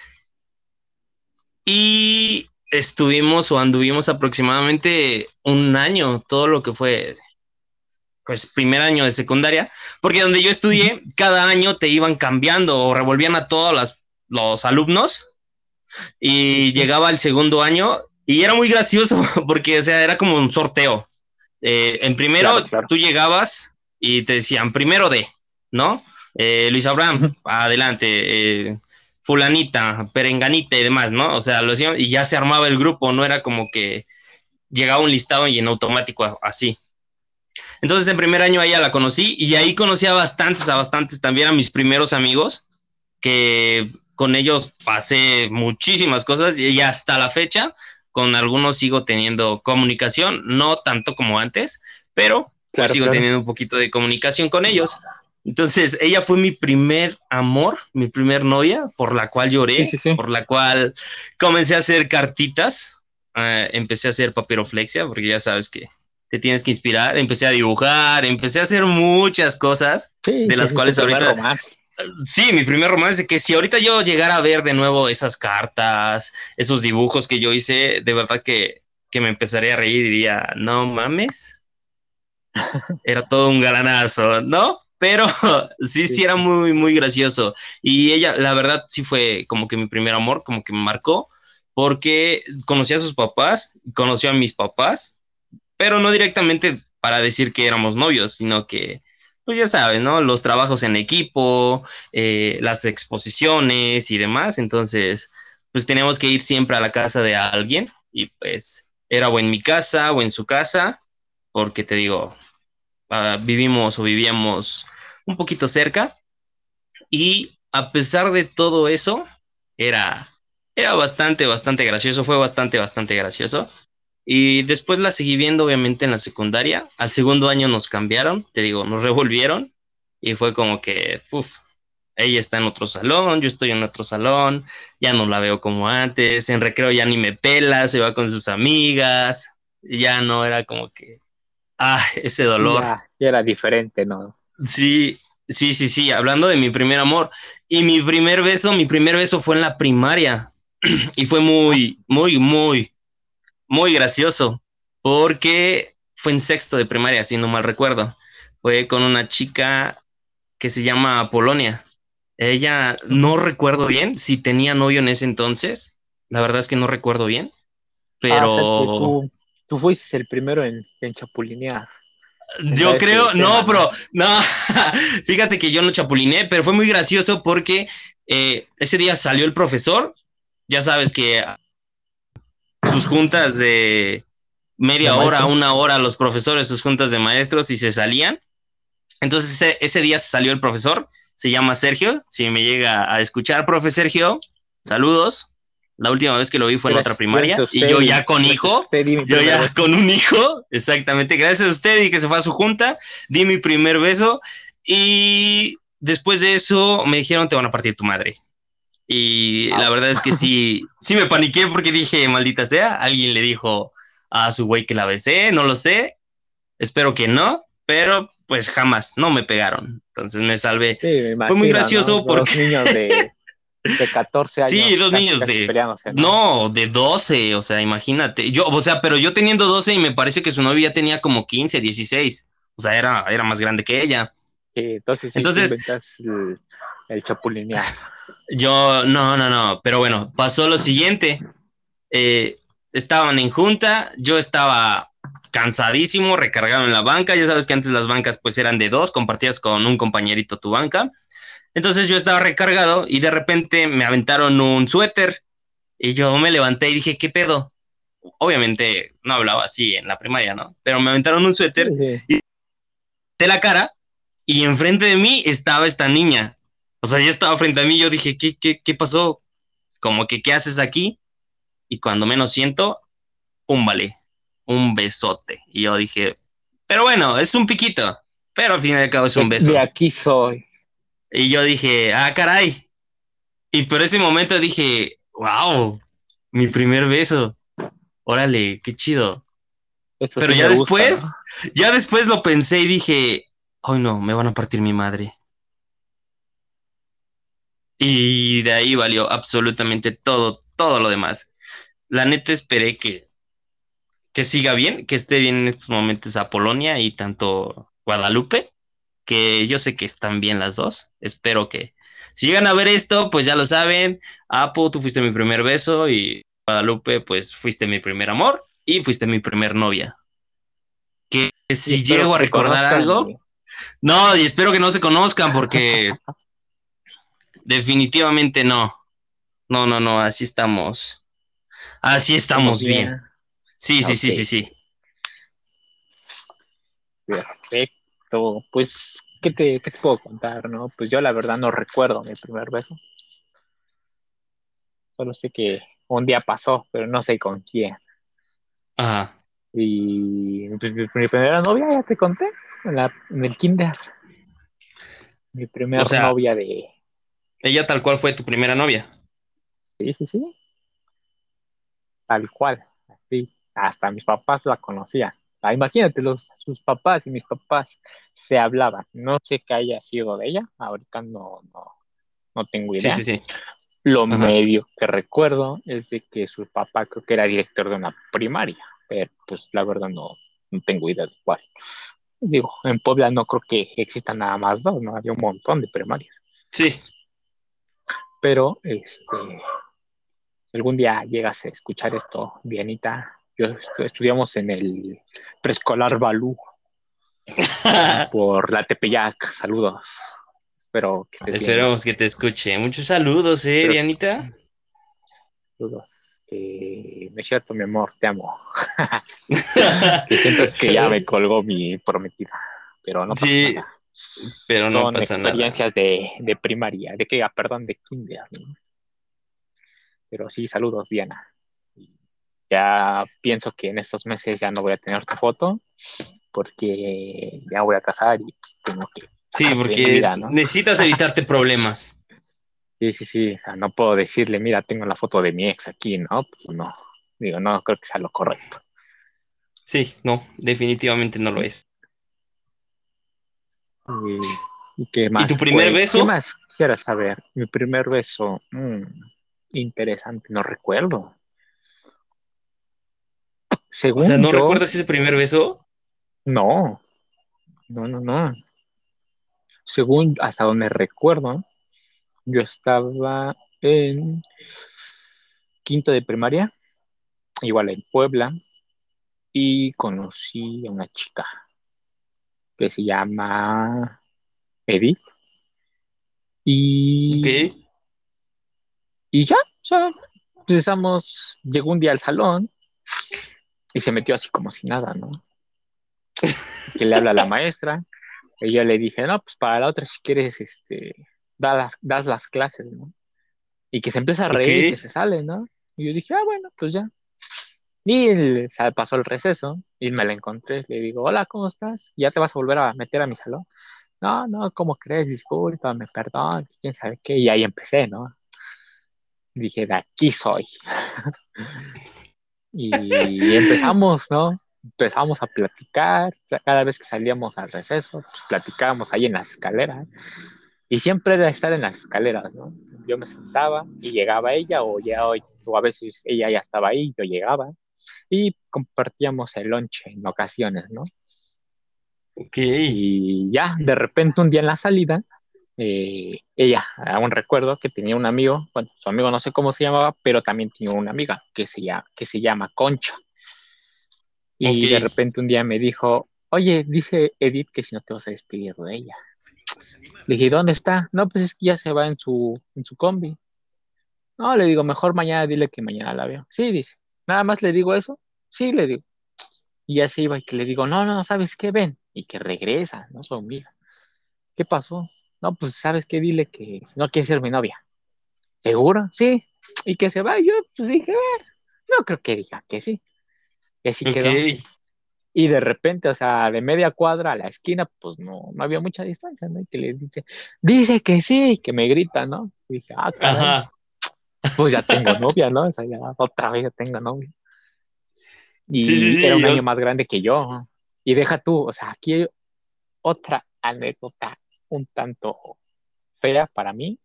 Y estuvimos o anduvimos aproximadamente un año, todo lo que fue, pues, primer año de secundaria, porque donde yo estudié, cada año te iban cambiando o revolvían a todos los alumnos y llegaba el segundo año y era muy gracioso porque, o sea, era como un sorteo. Eh, en primero, tú llegabas y te decían, primero de, ¿no? Eh, Luis Abraham, adelante. Eh, fulanita, perenganita y demás, ¿no? O sea, lo y ya se armaba el grupo, no era como que llegaba un listado y en automático así. Entonces, en primer año ella la conocí y ahí conocí a bastantes, a bastantes también a mis primeros amigos, que con ellos pasé muchísimas cosas y hasta la fecha con algunos sigo teniendo comunicación, no tanto como antes, pero sigo teniendo un poquito de comunicación con ellos. Entonces, ella fue mi primer amor, mi primer novia, por la cual lloré, por la cual comencé a hacer cartitas, eh, empecé a hacer papiroflexia, porque ya sabes que te tienes que inspirar, empecé a dibujar, empecé a hacer muchas cosas, de las cuales ahorita... Sí, mi primer romance, que si ahorita yo llegara a ver de nuevo esas cartas, esos dibujos que yo hice, de verdad que, que me empezaré a reír y diría, no mames, era todo un galanazo, ¿no? pero sí, sí era muy, muy gracioso. Y ella, la verdad, sí fue como que mi primer amor, como que me marcó, porque conocí a sus papás, conoció a mis papás, pero no directamente para decir que éramos novios, sino que, pues ya saben, ¿no? Los trabajos en equipo, eh, las exposiciones y demás. Entonces, pues teníamos que ir siempre a la casa de alguien y pues era o en mi casa o en su casa, porque te digo, ah, vivimos o vivíamos un poquito cerca. Y a pesar de todo eso, era, era bastante, bastante gracioso, fue bastante, bastante gracioso. Y después la seguí viendo, obviamente, en la secundaria. Al segundo año nos cambiaron, te digo, nos revolvieron. Y fue como que, uff, ella está en otro salón, yo estoy en otro salón, ya no la veo como antes, en recreo ya ni me pela, se va con sus amigas, ya no era como que, ah, ese dolor. Ya, ya era diferente, ¿no? Sí, sí, sí, sí, hablando de mi primer amor. Y mi primer beso, mi primer beso fue en la primaria. y fue muy, muy, muy, muy gracioso. Porque fue en sexto de primaria, si no mal recuerdo. Fue con una chica que se llama Polonia. Ella, no recuerdo bien si tenía novio en ese entonces. La verdad es que no recuerdo bien. Ah, pero. tú, fuiste el primero en, en chapulinear. Yo creo, no, pero no, fíjate que yo no chapuliné, pero fue muy gracioso porque eh, ese día salió el profesor, ya sabes que sus juntas de media hora, una hora, los profesores, sus juntas de maestros y se salían. Entonces ese, ese día salió el profesor, se llama Sergio, si me llega a escuchar, profe Sergio, saludos. La última vez que lo vi fue en otra primaria y yo ya con hijo, yo ya con un hijo, exactamente, gracias a usted y que se fue a su junta, di mi primer beso y después de eso me dijeron te van a partir tu madre. Y la verdad es que sí, sí me paniqué porque dije, maldita sea, alguien le dijo a su güey que la besé, no lo sé, espero que no, pero pues jamás, no me pegaron, entonces me salvé. Fue muy gracioso porque de 14 años. Sí, los niños de. ¿no? de 12, o sea, imagínate. Yo, o sea, pero yo teniendo 12 y me parece que su novia ya tenía como 15, 16. O sea, era, era más grande que ella. Sí, entonces, sí, entonces el, el chapulinear. Yo, no, no, no. Pero bueno, pasó lo siguiente. Eh, estaban en junta, yo estaba cansadísimo, recargado en la banca. Ya sabes que antes las bancas pues eran de dos, compartías con un compañerito tu banca. Entonces yo estaba recargado y de repente me aventaron un suéter y yo me levanté y dije, ¿qué pedo? Obviamente no hablaba así en la primaria, ¿no? Pero me aventaron un suéter y de la cara y enfrente de mí estaba esta niña. O sea, ella estaba frente a mí yo dije, ¿qué, qué, qué pasó? Como que, ¿qué haces aquí? Y cuando menos siento, un vale, un besote. Y yo dije, pero bueno, es un piquito, pero al fin y al cabo es un beso. Y aquí soy. Y yo dije, ah, caray. Y por ese momento dije, wow, mi primer beso. Órale, qué chido. Pero ya después, ya después lo pensé y dije, ay no, me van a partir mi madre. Y de ahí valió absolutamente todo, todo lo demás. La neta esperé que, que siga bien, que esté bien en estos momentos a Polonia y tanto Guadalupe, que yo sé que están bien las dos. Espero que si llegan a ver esto, pues ya lo saben. Apo, tú fuiste mi primer beso y Guadalupe, pues fuiste mi primer amor y fuiste mi primer novia. Que si llego a recordar algo, no, y espero que no se conozcan porque definitivamente no. No, no, no, así estamos. Así estamos bien. Sí, sí, sí, sí, sí. Perfecto. Pues, ¿qué te, ¿qué te puedo contar, no? Pues yo la verdad no recuerdo mi primer beso. Solo sé que un día pasó, pero no sé con quién. Ajá. Y pues, mi primera novia, ya te conté, en, la, en el kinder. Mi primera novia de... ¿Ella tal cual fue tu primera novia? Sí, sí, sí. Tal cual. Sí. Hasta mis papás la conocían. Ah, imagínate, los, sus papás y mis papás se hablaban. No sé qué haya sido de ella. Ahorita no, no, no tengo idea. Sí, sí, sí. Lo medio que recuerdo es de que su papá creo que era director de una primaria, pero pues la verdad no, no tengo idea de cuál. Digo, en Puebla no creo que existan nada más dos, ¿no? Había un montón de primarias. Sí. Pero, este, algún día llegas a escuchar esto, Dianita, yo estudiamos en el preescolar Balú por la Tepeyac, saludos. Espero que Esperemos que te escuche. Muchos saludos, ¿eh, Dianita? Saludos. no es cierto, mi amor, te amo. siento que ya me colgó mi prometida, pero no sí, pero no pasa experiencias De, de primaria, de que, ah, perdón, de kinder. Pero sí, saludos, Diana. Ya pienso que en estos meses ya no voy a tener tu foto porque ya voy a casar y pues, tengo que Sí, porque necesitas evitarte problemas. Sí, sí, sí. O sea, no puedo decirle, mira, tengo la foto de mi ex aquí, ¿no? Pues no. Digo, no creo que sea lo correcto. Sí, no, definitivamente no lo es. ¿Y, qué más? ¿Y tu primer beso? ¿Qué más quisiera saber? Mi primer beso. Mm, interesante, no recuerdo. Según o sea, ¿no recuerdas ese primer beso? No. No, no, no según hasta donde recuerdo, yo estaba en quinto de primaria, igual en Puebla, y conocí a una chica que se llama Edith. Y, y ya, ya empezamos, llegó un día al salón y se metió así como si nada, ¿no? que le habla a la maestra, y yo le dije, no, pues para la otra, si quieres, este, das las, las clases, ¿no? Y que se empieza a reír, y que se sale, ¿no? Y yo dije, ah, bueno, pues ya. Y pasó el receso y me la encontré. Le digo, hola, ¿cómo estás? ¿Ya te vas a volver a meter a mi salón? No, no, ¿cómo crees? Discúlpame, perdón, quién sabe qué. Y ahí empecé, ¿no? Dije, de aquí soy. y empezamos, ¿no? empezamos a platicar, cada vez que salíamos al receso, pues, platicábamos ahí en las escaleras, y siempre era estar en las escaleras, ¿no? Yo me sentaba y llegaba ella, o, ya, o a veces ella ya estaba ahí, yo llegaba, y compartíamos el lonche en ocasiones, ¿no? Ok. Y ya, de repente un día en la salida, eh, ella, aún recuerdo que tenía un amigo, bueno, su amigo no sé cómo se llamaba, pero también tenía una amiga que se llama, que se llama Concha. Y de repente un día me dijo, oye, dice Edith que si no te vas a despedir de ella. Le dije, ¿dónde está? No, pues es que ya se va en su, en su combi. No, le digo, mejor mañana dile que mañana la veo. Sí, dice. Nada más le digo eso. Sí, le digo. Y ya se iba y que le digo, no, no, ¿sabes qué? Ven. Y que regresa, no su amiga. ¿Qué pasó? No, pues, ¿sabes qué? Dile que no quiere ser mi novia. ¿Seguro? Sí. Y que se va. Yo pues dije, eh, no creo que diga que sí. Y así quedó. Y de repente, o sea, de media cuadra a la esquina, pues no, no había mucha distancia, ¿no? Y que le dice, dice que sí, que me grita, ¿no? Y dije, ah, caray, pues ya tengo novia, ¿no? O sea, ya otra vez ya tengo novia. Y era un año más grande que yo. Y deja tú, o sea, aquí hay otra anécdota un tanto fea para mí.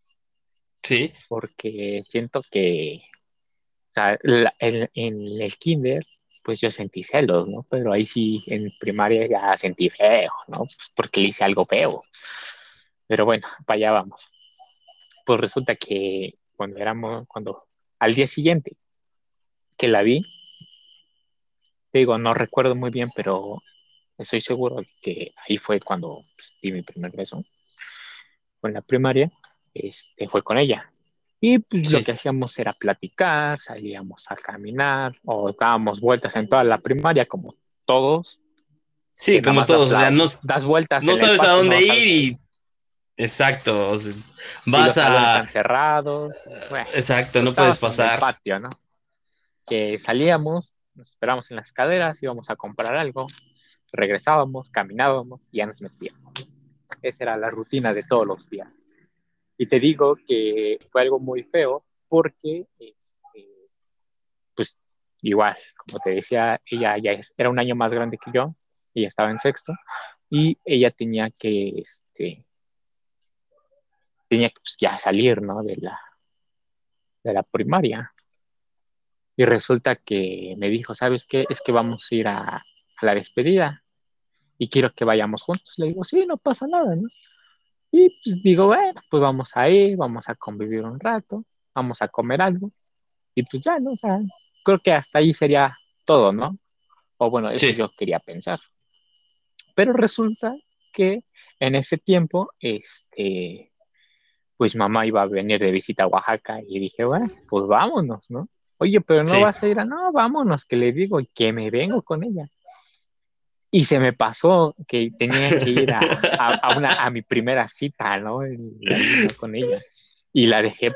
Sí. Porque siento que, o sea, en, el kinder, pues yo sentí celos, ¿no? Pero ahí sí, en primaria ya sentí feo, ¿no? Pues porque le hice algo feo. Pero bueno, para allá vamos. Pues resulta que cuando éramos, cuando al día siguiente que la vi, digo, no recuerdo muy bien, pero estoy seguro que ahí fue cuando pues, di mi primer beso. Fue en la primaria, este, fue con ella. Y pues, lo que hacíamos era platicar, salíamos a caminar o dábamos vueltas en toda la primaria como todos. Sí, como todos, o sea, no, das vueltas. No sabes a dónde ir y... Exacto, vas a... cerrados. Exacto, no puedes pasar. En patio, ¿no? Que salíamos, nos esperábamos en las caderas, íbamos a comprar algo, regresábamos, caminábamos y ya nos metíamos. Esa era la rutina de todos los días. Y te digo que fue algo muy feo porque, este, pues igual, como te decía, ella ya era un año más grande que yo, ella estaba en sexto y ella tenía que, este, tenía que pues, ya salir, ¿no? De la, de la primaria. Y resulta que me dijo, ¿sabes qué? Es que vamos a ir a, a la despedida y quiero que vayamos juntos. Le digo, sí, no pasa nada, ¿no? Y pues digo, bueno, pues vamos a ir, vamos a convivir un rato, vamos a comer algo. Y pues ya, ¿no? O sea, creo que hasta ahí sería todo, ¿no? O bueno, eso yo quería pensar. Pero resulta que en ese tiempo, este, pues mamá iba a venir de visita a Oaxaca y dije, bueno, pues vámonos, ¿no? Oye, pero no vas a ir a, no, vámonos, que le digo que me vengo con ella. Y se me pasó que tenía que ir a, a, una, a mi primera cita, ¿no? con ella. Y la dejé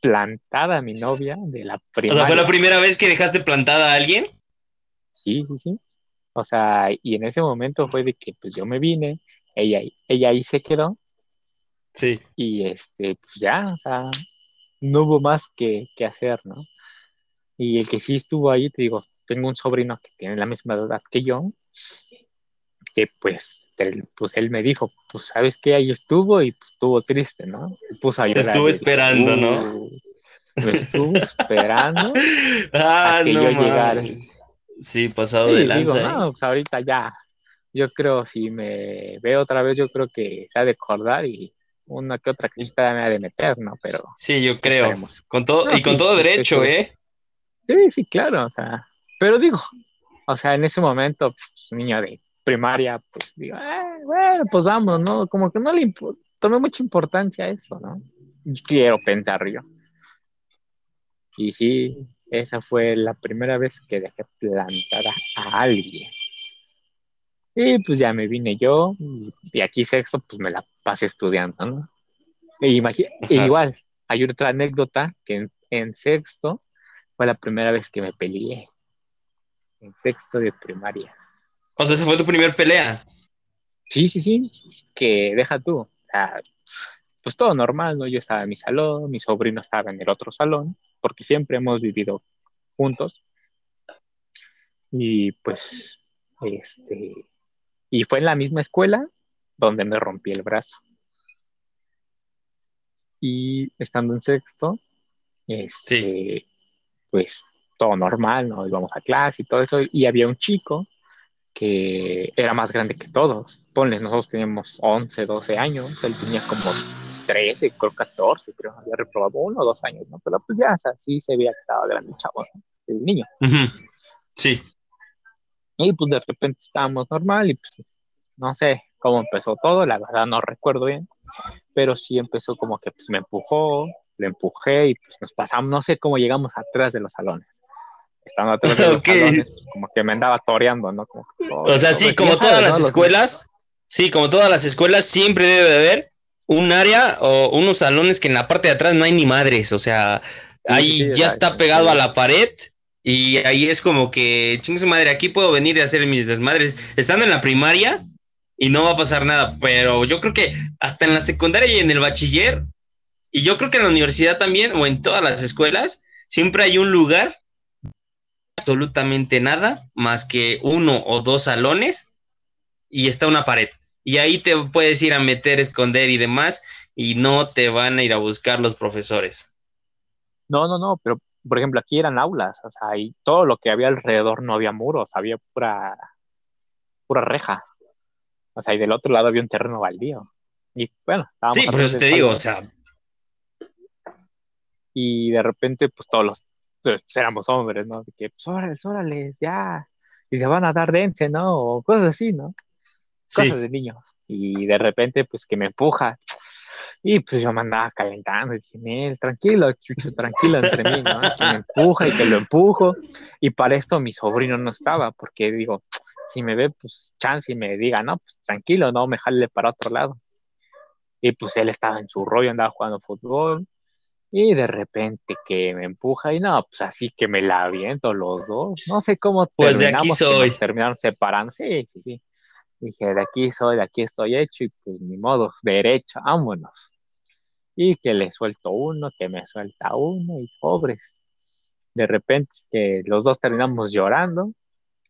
plantada, mi novia, de la primera. O sea, ¿fue la primera vez que dejaste plantada a alguien? Sí, sí, sí. O sea, y en ese momento fue de que pues yo me vine, ella, ella ahí se quedó. Sí. Y este, pues ya, o sea, no hubo más que, que hacer, ¿no? Y el que sí estuvo ahí, te digo, tengo un sobrino que tiene la misma edad que yo, que pues él, pues él me dijo, pues sabes que ahí estuvo y pues, estuvo triste, ¿no? Puso Estuvo esperando, ¿no? Me estuvo esperando ah, a que yo llegara. Sí, pasado de lanza. Digo, ¿eh? no, pues ahorita ya. Yo creo, si me veo otra vez, yo creo que se ha de acordar y una que otra crisita me ha de meter, ¿no? Pero. Sí, yo creo. Con todo, y con todo derecho, ¿eh? Sí, sí, claro, o sea, pero digo, o sea, en ese momento, pues, niño de primaria, pues digo, eh, bueno, pues vamos, ¿no? Como que no le tomé mucha importancia a eso, ¿no? Quiero pensar yo. Y sí, esa fue la primera vez que dejé plantada a alguien. Y pues ya me vine yo, y aquí sexto, pues me la pasé estudiando, ¿no? E igual, hay otra anécdota que en, en sexto fue la primera vez que me peleé. En sexto de primaria. O sea, esa fue tu primer pelea. Sí, sí, sí. Que deja tú. O sea, pues todo normal, ¿no? Yo estaba en mi salón, mi sobrino estaba en el otro salón, porque siempre hemos vivido juntos. Y pues, este, y fue en la misma escuela donde me rompí el brazo. Y estando en sexto, este, pues todo normal, ¿no? Íbamos a clase y todo eso, y había un chico que era más grande que todos. Ponle, nosotros teníamos 11, 12 años, él tenía como 13, creo 14, creo, había reprobado uno o dos años, ¿no? Pero pues ya, o sea, sí se veía que estaba grande chavo, el niño. Sí. Y pues de repente estábamos normal y pues no sé cómo empezó todo, la verdad no recuerdo bien, pero sí empezó como que pues me empujó, le empujé y pues nos pasamos, no sé cómo llegamos atrás de los salones. Estando atrás de los salones, pues, como que me andaba toreando, ¿no? o sea, sí, como todas las escuelas, sí, como todas las escuelas, siempre debe haber un área o unos salones que en la parte de atrás no hay ni madres, o sea, ahí ya está pegado a la pared y ahí es como que, chingue madre, aquí puedo venir y hacer mis desmadres. Estando en la primaria, y no va a pasar nada. Pero yo creo que hasta en la secundaria y en el bachiller Y yo creo que en la universidad también, o en todas las escuelas, siempre hay un lugar, absolutamente nada, más que uno o dos salones, y está una pared. Y ahí te puedes ir a meter, esconder y demás, y no te van a ir a buscar los profesores. No, no, no, pero por ejemplo aquí eran aulas, o sea, y todo lo que había alrededor no había muros, había pura, pura reja. O sea, y del otro lado había un terreno baldío. Y bueno, estábamos. Sí, pues te digo, o sea. Y de repente, pues todos los. Pues, éramos hombres, ¿no? De que, pues órale, órale, ya. Y se van a dar dense, ¿no? O cosas así, ¿no? Cosas de niños. Y de repente, pues que me empuja. Y pues yo me andaba calentando, y dije, tranquilo, chucho, tranquilo entre mí, ¿no? Que me empuja y que lo empujo. Y para esto mi sobrino no estaba, porque digo, si me ve, pues chance y me diga, no, pues tranquilo, no me jale para otro lado. Y pues él estaba en su rollo, andaba jugando fútbol. Y de repente que me empuja y no, pues así que me la aviento los dos. No sé cómo pues terminamos, de aquí soy. terminaron separando. Sí, sí, sí. Dije, de aquí soy, de aquí estoy hecho y pues ni modo, derecho, vámonos. Y que le suelto uno, que me suelta uno y pobres. De repente que los dos terminamos llorando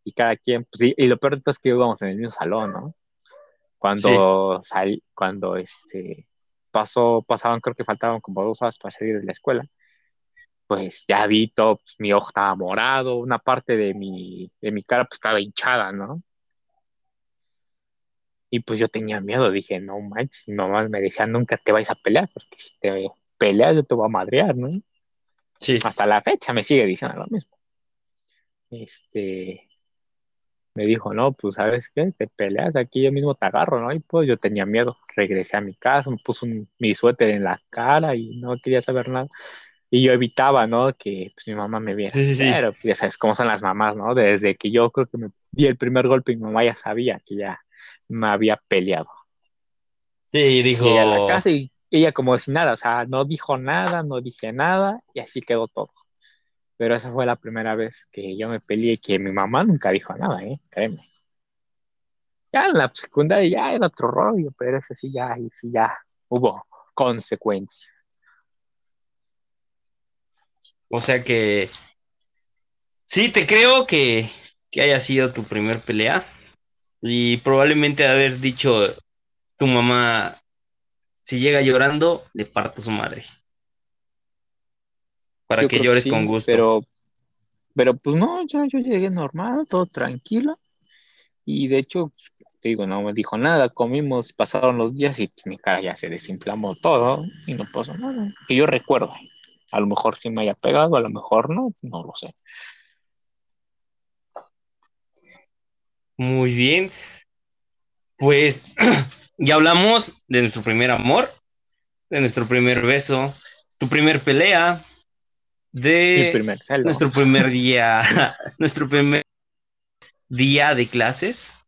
y cada quien, pues, y, lo peor es que íbamos en el mismo salón, ¿no? Cuando salí, cuando este pasó, pasaban, creo que faltaban como dos horas para salir de la escuela, pues ya vi todo, pues, mi ojo estaba morado, una parte de mi, de mi cara pues estaba hinchada, ¿no? Y pues yo tenía miedo, dije, no manches, mi mamá me decía, nunca te vais a pelear, porque si te peleas yo te voy a madrear, ¿no? Sí. Hasta la fecha me sigue diciendo lo mismo. Este, me dijo, no, pues sabes qué, te peleas, aquí yo mismo te agarro, ¿no? Y pues yo tenía miedo, regresé a mi casa, me puse mi suéter en la cara y no quería saber nada. Y yo evitaba, ¿no? Que pues, mi mamá me viera. Sí, sí, sí. Pero pues, ya sabes cómo son las mamás, ¿no? Desde que yo creo que me di el primer golpe, mi mamá ya sabía que ya me había peleado. Sí, dijo. Y a la casa y ella como si nada, o sea, no dijo nada, no dije nada y así quedó todo. Pero esa fue la primera vez que yo me peleé y que mi mamá nunca dijo nada, ¿eh? Créeme. Ya en la secundaria ya era otro rollo, pero ese sí ya, sí ya hubo consecuencias. O sea que sí, te creo que, que haya sido tu primer pelea y probablemente haber dicho tu mamá, si llega llorando, le parto su madre. Para que llores con gusto. Pero, pero pues no, ya yo llegué normal, todo tranquilo. Y de hecho, digo, no me dijo nada, comimos, pasaron los días y mi cara ya se desinflamó todo y no pasó nada. Que yo recuerdo. A lo mejor sí me haya pegado, a lo mejor no, no lo sé. Muy bien. Pues ya hablamos de nuestro primer amor, de nuestro primer beso, tu primer pelea, de nuestro primer día, nuestro primer día de clases,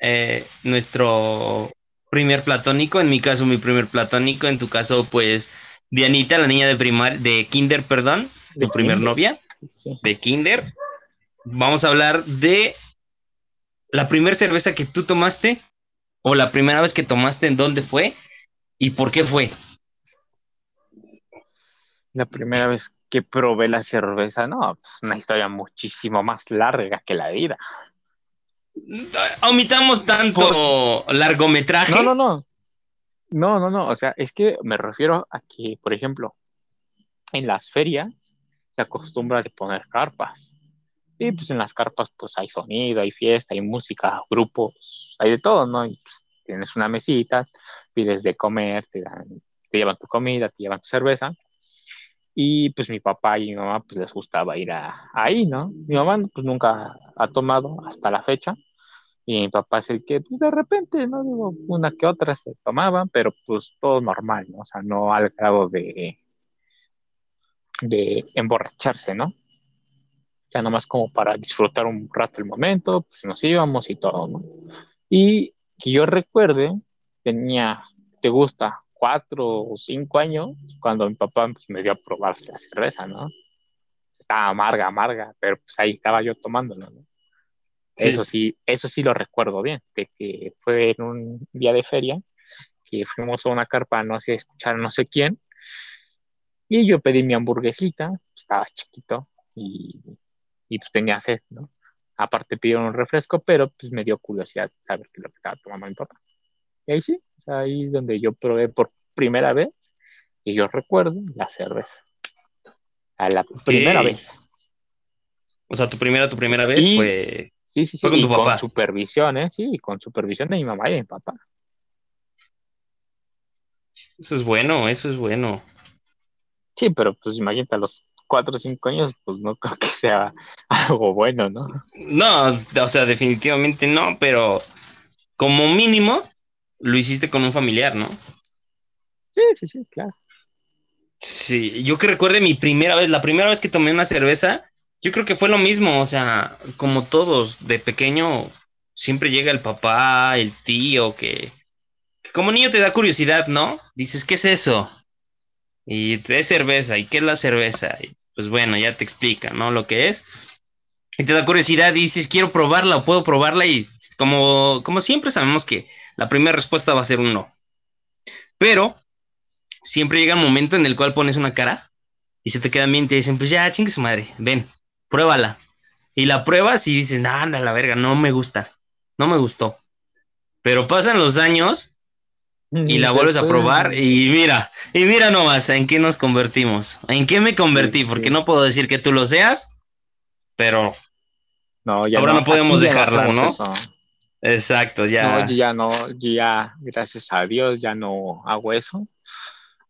eh, nuestro primer platónico, en mi caso mi primer platónico, en tu caso pues Dianita, la niña de primar, de kinder, perdón, tu primer novia, de kinder. Vamos a hablar de la primera cerveza que tú tomaste o la primera vez que tomaste, ¿en dónde fue y por qué fue? La primera vez que probé la cerveza, no, pues una historia muchísimo más larga que la vida. Omitamos tanto largometraje. No, no, no. No, no, no. O sea, es que me refiero a que, por ejemplo, en las ferias se acostumbra a poner carpas. Y pues en las carpas pues hay sonido, hay fiesta, hay música, grupos, hay de todo, ¿no? Y pues, tienes una mesita, pides de comer, te, dan, te llevan tu comida, te llevan tu cerveza. Y pues mi papá y mi mamá pues les gustaba ir ahí, ¿no? Mi mamá pues nunca ha tomado hasta la fecha. Y mi papá es el que pues de repente, ¿no? Una que otra se tomaban, pero pues todo normal, ¿no? O sea, no al grado de, de emborracharse, ¿no? Ya nomás como para disfrutar un rato el momento, pues nos íbamos y todo, ¿no? Y que yo recuerde, tenía, te gusta, cuatro o cinco años, cuando mi papá pues, me dio a probar la cerveza, ¿no? Estaba amarga, amarga, pero pues ahí estaba yo tomándolo, ¿no? Eso sí, eso sí lo recuerdo bien, de que fue en un día de feria, que fuimos a una carpa, no sé, escuchar no sé quién, Y yo pedí mi hamburguesita, estaba chiquito y, y pues tenía sed, ¿no? Aparte pidieron un refresco, pero pues me dio curiosidad saber qué es lo que estaba tomando mi papá. Y ahí sí, ahí es donde yo probé por primera vez, y yo recuerdo, la cerveza. A la primera vez. O sea, tu primera, tu primera vez fue, sí, sí, sí, con tu papá. Con supervisión, ¿eh? Sí, con supervisión de mi mamá y de mi papá. Eso es bueno, eso es bueno. Sí, pero pues imagínate a los cuatro o cinco años, pues no creo que sea algo bueno, ¿no? No, o sea, definitivamente no, pero como mínimo lo hiciste con un familiar, ¿no? Sí, sí, sí, claro. Sí, yo que recuerde mi primera vez, la primera vez que tomé una cerveza, yo creo que fue lo mismo, o sea, como todos, de pequeño siempre llega el papá, el tío, que, que como niño te da curiosidad, ¿no? Dices, ¿qué es eso? Y es cerveza, ¿y qué es la cerveza? Pues bueno, ya te explica, ¿no? Lo que es. Y te da curiosidad y dices, quiero probarla o puedo probarla y como, como siempre sabemos que la primera respuesta va a ser un no. Pero siempre llega un momento en el cual pones una cara y se te queda bien y te dicen, pues ya, chingue su madre, ven, pruébala. Y la pruebas y dices, nada, la verga, no me gusta, no me gustó. Pero pasan los años y la vuelves a probar y mira, y mira nomás en qué nos convertimos. ¿En qué me convertí? Porque no puedo decir que tú lo seas, pero no, ya ahora no, podemos dejarlo, ¿no? Exacto, ya. No, ya no, ya, gracias a Dios, ya no hago eso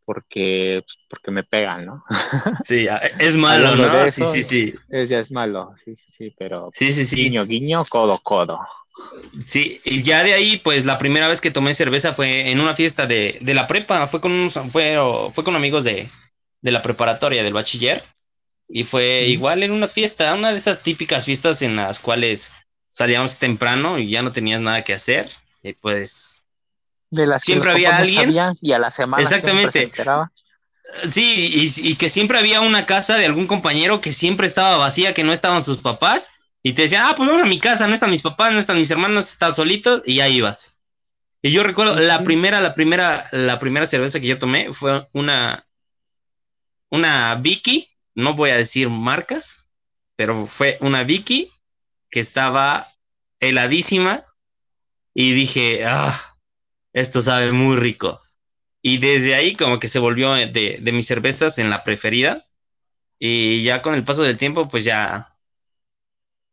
porque, porque me pegan, ¿no? Sí, es malo, ¿no? sí, sí, sí. Es, ya es malo, sí, sí, sí, pero sí, sí, sí. guiño, guiño, codo, codo. Sí, y ya de ahí, pues la primera vez que tomé cerveza fue en una fiesta de, de la prepa, fue con unos, fue, fue con amigos de, de la preparatoria, del bachiller, y fue igual en una fiesta, una de esas típicas fiestas en las cuales salíamos temprano y ya no tenías nada que hacer, y pues de las siempre había alguien. y a la semana exactamente. sí y, y, que siempre había una casa de algún compañero que siempre estaba vacía que no estaban sus papás y te decían ah pues vamos a mi casa no están mis papás no están mis hermanos estás solito y ahí ibas y yo recuerdo la primera la primera la primera cerveza que yo tomé fue una una Vicky no voy a decir marcas pero fue una Vicky que estaba heladísima y dije ah esto sabe muy rico. Y desde ahí como que se volvió de, mis cervezas en la preferida. Y ya con el paso del tiempo, pues ya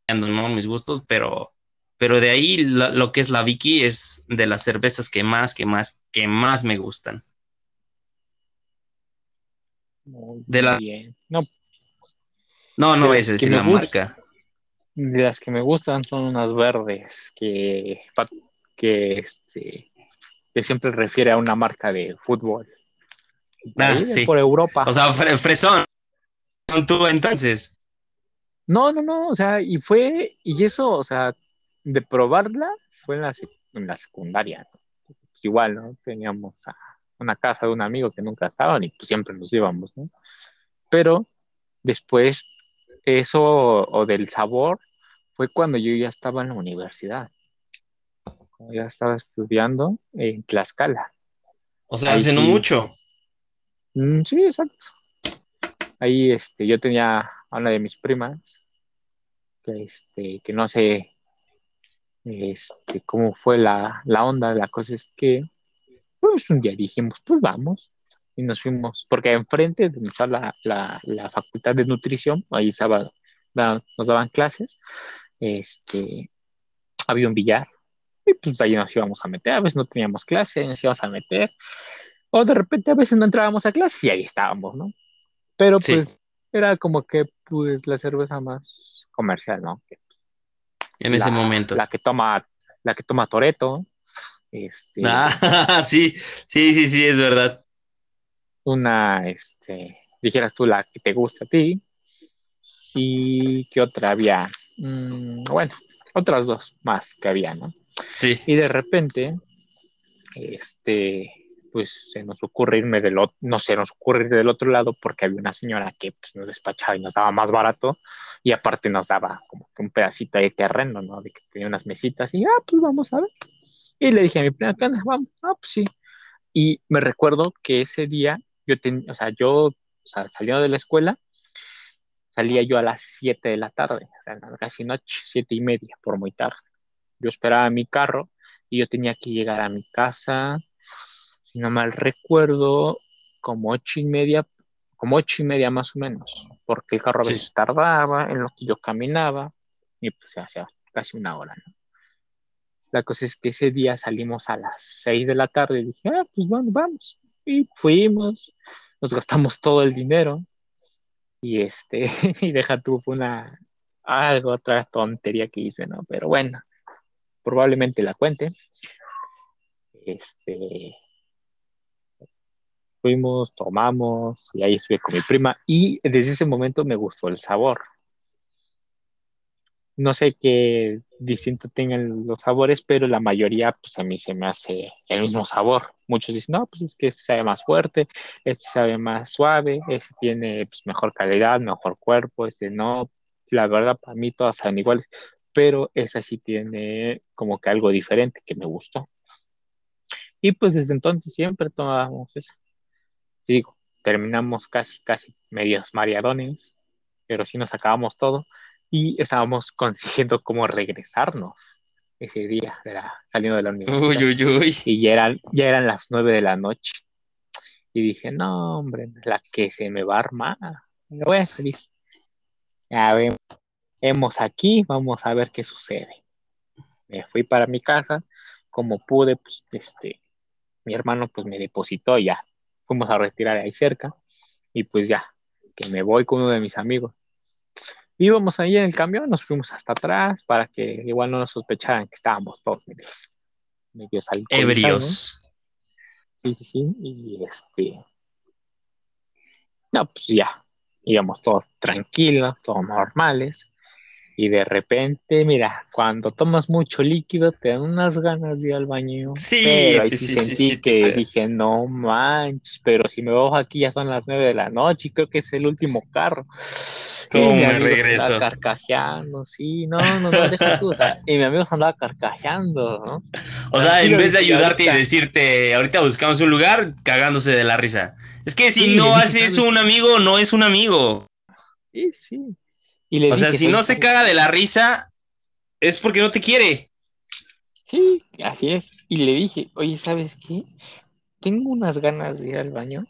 ando mis gustos, pero, pero de ahí lo, que es la Vicky es de las cervezas que más, que más, que más me gustan. de la... Bien. No, no, no es decir la marca. De las que me gustan son unas verdes que, que este, que siempre refiere a una marca de fútbol. Ah, sí. Por Europa. O sea, fresón. Son tú entonces. No, no, no, o sea, y fue, y eso, o sea, de probarla fue en la, en la secundaria. igual, ¿no? Teníamos una casa de un amigo que nunca estaban y pues siempre nos íbamos, ¿no? Pero después, eso o del sabor fue cuando yo ya estaba en la universidad ya estaba estudiando en Tlaxcala. O sea, hace no mucho. Mm, sí, exacto. Ahí este, yo tenía a una de mis primas, que, este, que no sé este, cómo fue la, onda. La cosa es que, pues un día dijimos, pues vamos. Y nos fuimos, porque enfrente donde está la, la, facultad de nutrición, ahí estaba, nos daban clases, este, había un billar y pues ahí nos íbamos a meter, a veces no teníamos clase, nos íbamos a meter, o de repente a veces no entrábamos a clase y ahí estábamos, ¿no? Pero pues era como que pues la cerveza más comercial, ¿no? en ese momento. La que toma, la que toma Toreto. Este, ah, sí, sí, sí, sí, es verdad. Una, este, dijeras tú la que te gusta a ti. Y qué otra había. Mm, bueno, otras dos más que había, ¿no? Sí. Y de repente, este, pues se nos ocurre irme del otro, no se nos ocurre ir del otro lado porque había una señora que pues, nos despachaba y nos daba más barato y aparte nos daba como que un pedacito de terreno, ¿no? De que tenía unas mesitas y, ah, pues vamos a ver. Y le dije a mi prima, vamos, ah, pues sí. Y me recuerdo que ese día yo tenía, o sea, yo o sea, saliendo de la escuela, salía yo a las 7 de la tarde, o sea, casi noche, siete y media, por muy tarde. Yo esperaba mi carro y yo tenía que llegar a mi casa, si no mal recuerdo, como ocho y media, como ocho y media más o menos, porque el carro a veces tardaba en lo que yo caminaba y pues se hacía casi una hora, ¿no? La cosa es que ese día salimos a las 6 de la tarde y dije, ah, pues bueno, vamos. Y fuimos, nos gastamos todo el dinero. Y este, y deja tú, una, algo, otra tontería que hice, ¿no? Pero bueno, probablemente la cuente. Este, fuimos, tomamos, y ahí estuve con mi prima. Y desde ese momento me gustó el sabor no sé qué distinto tengan los sabores, pero la mayoría, pues a mí se me hace el mismo sabor. Muchos dicen, no, pues es que este sabe más fuerte, este sabe más suave, este tiene pues, mejor calidad, mejor cuerpo, este no. La verdad, para mí todas saben iguales, pero esa sí tiene como que algo diferente que me gustó. Y pues desde entonces siempre tomábamos esa. Digo, terminamos casi, casi medios mareadones, pero sí nos acabamos todo y estábamos consiguiendo cómo regresarnos ese día, saliendo de la universidad. Uy, uy, uy. Y ya eran, ya eran las nueve de la noche. Y dije, no, hombre, la que se me va a armar. Pero bueno, dije, ya vemos aquí, vamos a ver qué sucede. Me fui para mi casa, como pude, pues, este, mi hermano, pues, me depositó ya. Fuimos a retirar ahí cerca, y pues ya, que me voy con uno de mis amigos íbamos ahí en el camión, nos fuimos hasta atrás para que igual no nos sospecharan que estábamos todos medios, medios Ebrios. Sí, sí, sí. Y este. No, pues ya. Íbamos todos tranquilos, todos normales. Y de repente, mira, cuando tomas mucho líquido, te dan unas ganas de ir al baño. Sí, pero ahí sí, sentí que dije, no manches, pero si me bajo aquí ya son las nueve de la noche y creo que es el último carro. ¿Cómo me regreso? carcajeando, sí, no, no, no, deja tú, o sea, y mi amigo se andaba carcajeando, ¿no? O sea, en vez de ayudarte y decirte, ahorita buscamos un lugar, cagándose de la risa. Es que si no haces un amigo, no es un amigo. Sí, sí. O sea, si no se caga de la risa, es porque no te quiere. Sí, así es. Y le dije, oye, ¿sabes qué? Tengo unas ganas de ir al baño,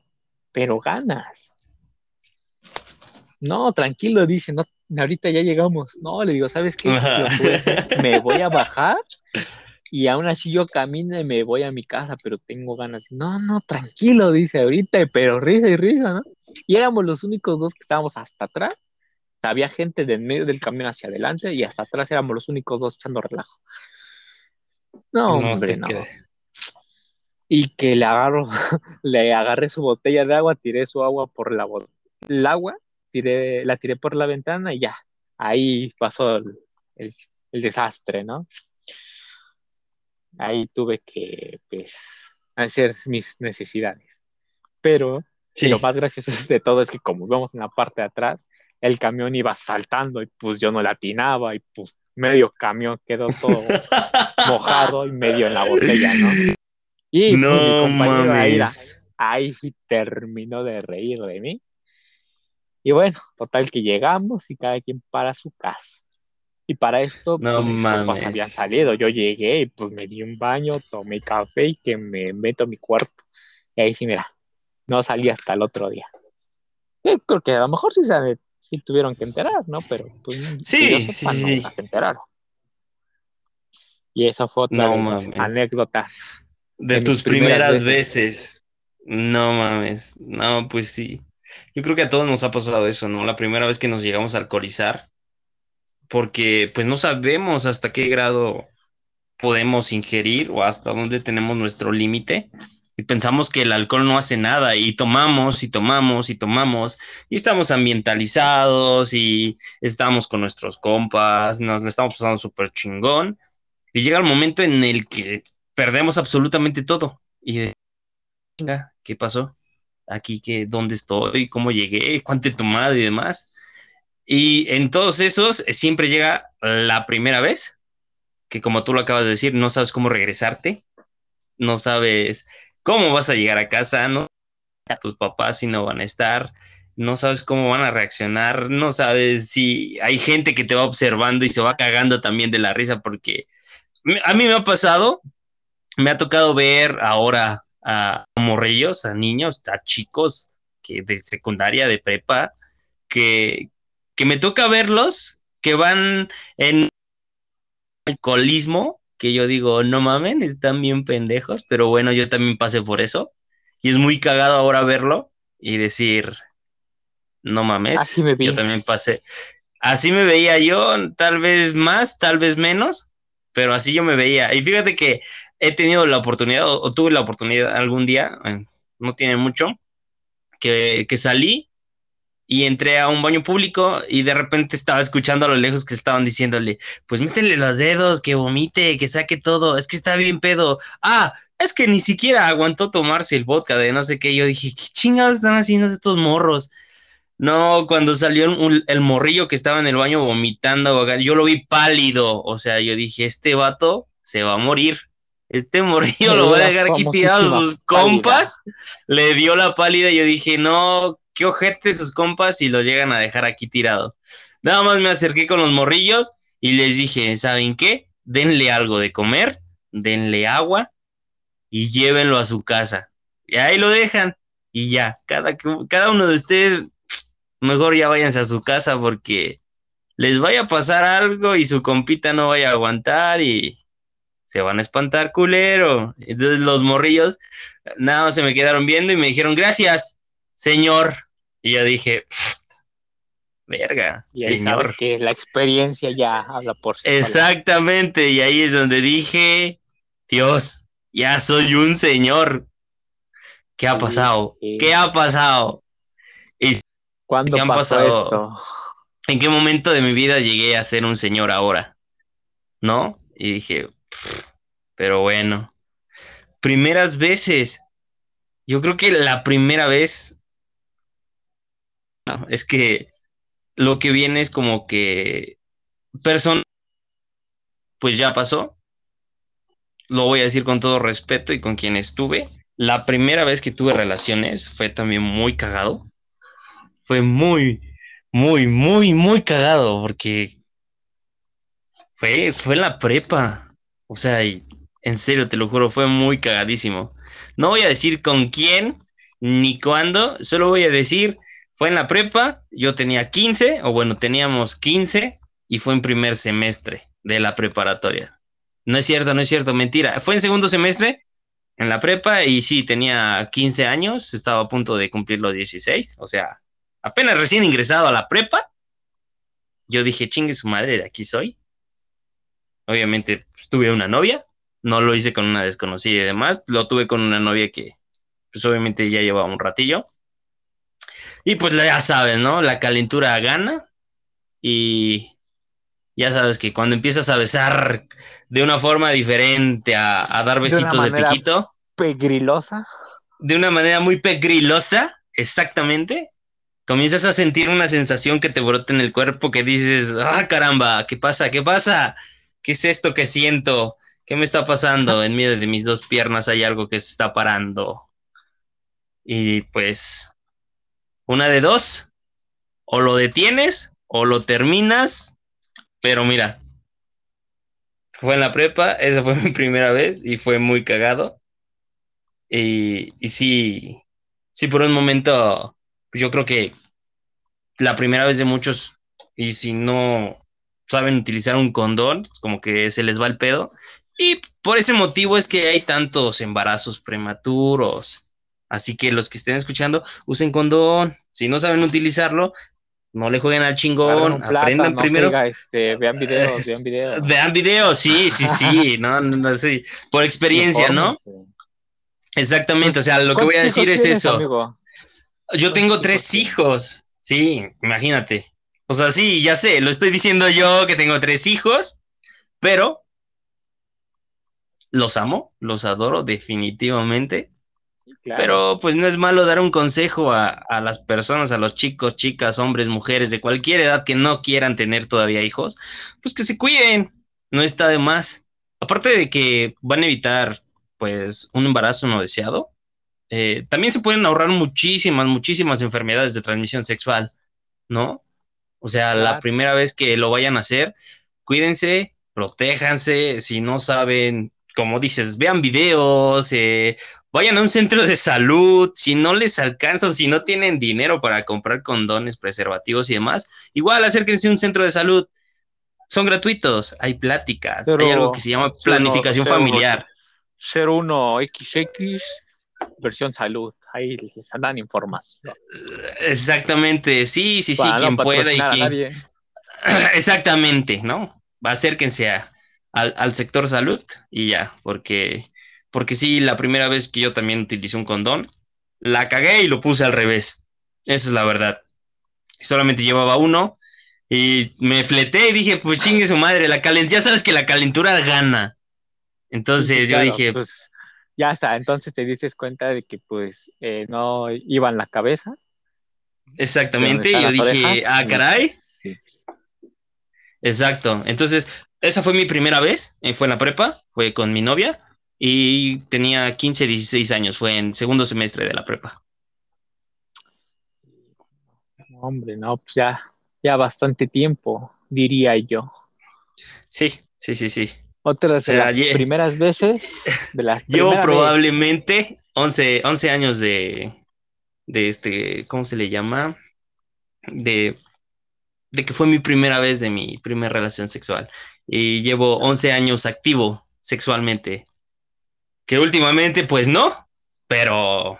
pero ganas. No, tranquilo, dice, no, ahorita ya llegamos. No, le digo, ¿sabes qué? Me voy a bajar y aún así yo camino y me voy a mi casa, pero tengo ganas. No, no, tranquilo, dice ahorita, pero risa y risa, ¿no? Y éramos los únicos dos que estábamos hasta atrás. Había gente del medio del camión hacia adelante y hasta atrás éramos los únicos dos echando relajo. No, hombre, no. Y que le agarro, le agarré su botella de agua, tiré su agua por la. El agua la tiré por la ventana y ya, ahí pasó el, desastre, ¿no? Ahí tuve que, pues, hacer mis necesidades. Pero lo más gracioso de todo es que como vemos en la parte de atrás, el camión iba saltando y pues yo no la atinaba y pues medio camión quedó todo mojado y medio en la botella, ¿no? Y pues, no, mi compañero ahí, ahí sí terminó de reír de mí y bueno, total que llegamos y cada quien para su casa. Y para esto, no pues, mames. habían salido. Yo llegué y pues me di un baño, tomé café y que me meto a mi cuarto. Y ahí sí, mira, no salí hasta el otro día. Yo creo que a lo mejor sí, sí tuvieron que enterar, ¿no? Pero pues sí, sí, sí. se enteraron. Y esa fue otra de anécdotas. De, tus primeras, veces. No mames. No, pues sí. Yo creo que a todos nos ha pasado eso, ¿no? La primera vez que nos llegamos a alcoholizar, porque pues no sabemos hasta qué grado podemos ingerir o hasta dónde tenemos nuestro límite y pensamos que el alcohol no hace nada y tomamos y tomamos y tomamos y estamos ambientalizados y estamos con nuestros compas, nos estamos pasando súper chingón y llega el momento en el que perdemos absolutamente todo y de, ¿qué pasó? aquí que dónde estoy, cómo llegué, cuánto he tomado y demás. Y en todos esos eh, siempre llega la primera vez, que como tú lo acabas de decir, no sabes cómo regresarte, no sabes cómo vas a llegar a casa, no a tus papás si no van a estar, no sabes cómo van a reaccionar, no sabes si hay gente que te va observando y se va cagando también de la risa, porque a mí me ha pasado, me ha tocado ver ahora a morrillos, a niños, a chicos que de secundaria, de prepa, que, que me toca verlos, que van en alcoholismo, que yo digo, no mamen, están bien pendejos, pero bueno, yo también pasé por eso. Y es muy cagado ahora verlo y decir, no mames, Así me vi. yo también pasé. Así me veía yo, tal vez más, tal vez menos, pero así yo me veía. Y fíjate que he tenido la oportunidad, o, o tuve la oportunidad algún día, eh, no tiene mucho, que, que salí y entré a un baño público y de repente estaba escuchando a lo lejos que estaban diciéndole, pues métele los dedos, que vomite, que saque todo, es que está bien pedo. Ah, es que ni siquiera aguantó tomarse el vodka de no sé qué. Yo dije, ¿qué chingados están haciendo estos morros? No, cuando salió un- el morrillo que estaba en el baño vomitando, yo lo vi pálido, o sea, yo dije, este vato se va a morir. Este morrillo lo va a dejar aquí tirado sus pálida. compas. Le dio la pálida y yo dije, no, qué ojete sus compas y lo llegan a dejar aquí tirado. Nada más me acerqué con los morrillos y les dije, ¿saben qué? Denle algo de comer, denle agua y llévenlo a su casa. Y ahí lo dejan y ya, cada, cada uno de ustedes mejor ya váyanse a su casa porque les vaya a pasar algo y su compita no vaya a aguantar y se van a espantar culero. Entonces los morrillos nada más se me quedaron viendo y me dijeron, gracias, señor. Y yo dije, "Pff, verga, Y ahí señor. sabes que la experiencia ya habla por sí. Exactamente, y ahí es donde dije, Dios, ya soy un señor. ¿Qué ha pasado? sí. ¿Qué ha pasado? ¿Y ¿Cuándo se han pasó pasado- esto? en qué momento de mi vida llegué a ser un señor ahora? ¿No? Y dije, "Pff, pero bueno, primeras veces. Yo creo que la primera vez, no, es que lo que viene es como que persona, pues ya pasó. Lo voy a decir con todo respeto y con quien estuve. La primera vez que tuve relaciones fue también muy cagado. Fue muy, muy, muy, muy cagado porque fue, fue la prepa. O sea, y en serio, te lo juro, fue muy cagadísimo. No voy a decir con quién ni cuándo, solo voy a decir, fue en la prepa, yo tenía 15, o bueno, teníamos 15, y fue en primer semestre de la preparatoria. No es cierto, no es cierto, mentira. Fue en segundo semestre en la prepa y sí, tenía 15 años, estaba a punto de cumplir los 16, o sea, apenas recién ingresado a la prepa. Yo dije, chingue su madre, de aquí soy. Obviamente pues, tuve una novia, no lo hice con una desconocida y demás, lo tuve con una novia que pues obviamente ya llevaba un ratillo. Y pues ya sabes, ¿no? La calentura gana y ya sabes que cuando empiezas a besar de una forma diferente, a, a dar besitos de, manera- piquito, Pegrilosa. de una manera muy pegrilosa, exactamente, comienzas a sentir una sensación que te brota en el cuerpo que dices, ah, caramba, ¿qué pasa? ¿Qué pasa? ¿Qué es esto que siento? ¿Qué me está pasando? En medio de mis dos piernas hay algo que se está parando. Y pues, una de dos, o lo detienes o lo terminas, pero mira, fue en la prepa, esa fue mi primera vez y fue muy cagado. Y, sí, sí, por un momento, pues yo creo que la primera vez de muchos, y si no saben utilizar un condón, como que se les va el pedo. Y por ese motivo es que hay tantos embarazos prematuros. Así que los que estén escuchando, usen condón. Si no saben utilizarlo, no le jueguen al chingón. Aprendan primero. este, vean videos, vean videos. Vean videos, sí, sí, sí, no, no, sí. Por experiencia, ¿no? Exactamente, o sea, lo que ¿Cuántos voy a decir es eso. amigo? Yo tengo ¿Cuántos tres hijos. Sí, imagínate. O sea, sí, ya sé, lo estoy diciendo yo que tengo tres hijos, pero los amo, los adoro definitivamente. Claro. Pero pues no es malo dar un consejo a, a las personas, a los chicos, chicas, hombres, mujeres de cualquier edad que no quieran tener todavía hijos, pues que se cuiden, no está de más. Aparte de que van a evitar pues un embarazo no deseado, eh, también se pueden ahorrar muchísimas, muchísimas enfermedades de transmisión sexual, ¿no? O sea, la primera vez que lo vayan a hacer, cuídense, protéjanse, si no saben, como dices, vean videos, eh, vayan a un centro de salud, si no les alcanza o si no tienen dinero para comprar condones, preservativos y demás, igual acérquense a un centro de salud. Son gratuitos, hay pláticas, hay algo que se llama planificación familiar. 01XX versión salud, ahí les dan información. Exactamente, sí, sí, sí, quien pueda y quien... Exactamente, ¿no? Acérquense a, al, al, sector salud y ya, porque, porque sí, la primera vez que yo también utilicé un condón, la cagué y lo puse al revés. Esa es la verdad. Solamente llevaba uno y me fleté y dije, pues chingue su madre, la calentura, ya sabes que la calentura gana. Entonces yo dije, pues, ya está, entonces te dices cuenta de que pues eh, no iba en la cabeza. Exactamente, yo dije, ah, caray. Exacto, entonces esa fue mi primera vez, eh, fue en la prepa, fue con mi novia y tenía 15, 16 años, fue en segundo semestre de la prepa. Hombre, no, pues ya, ya bastante tiempo, diría yo. Sí, sí, sí, sí. Otras de las primeras veces. De las yo probablemente 11, 11 años de, de este, ¿cómo se le llama? De, de que fue mi primera vez de mi primera relación sexual. Y llevo 11 años activo sexualmente. Que últimamente, pues no, pero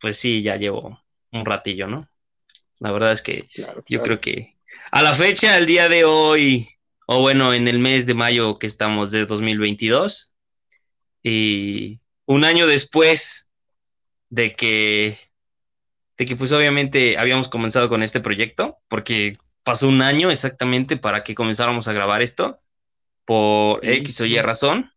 pues sí, ya llevo un ratillo, ¿no? La verdad es que yo creo que a la fecha, el día de hoy, o bueno, en el mes de mayo que estamos de 2022. Y un año después de que, de que pues obviamente habíamos comenzado con este proyecto, porque pasó un año exactamente para que comenzáramos a grabar esto, por X o Y razón,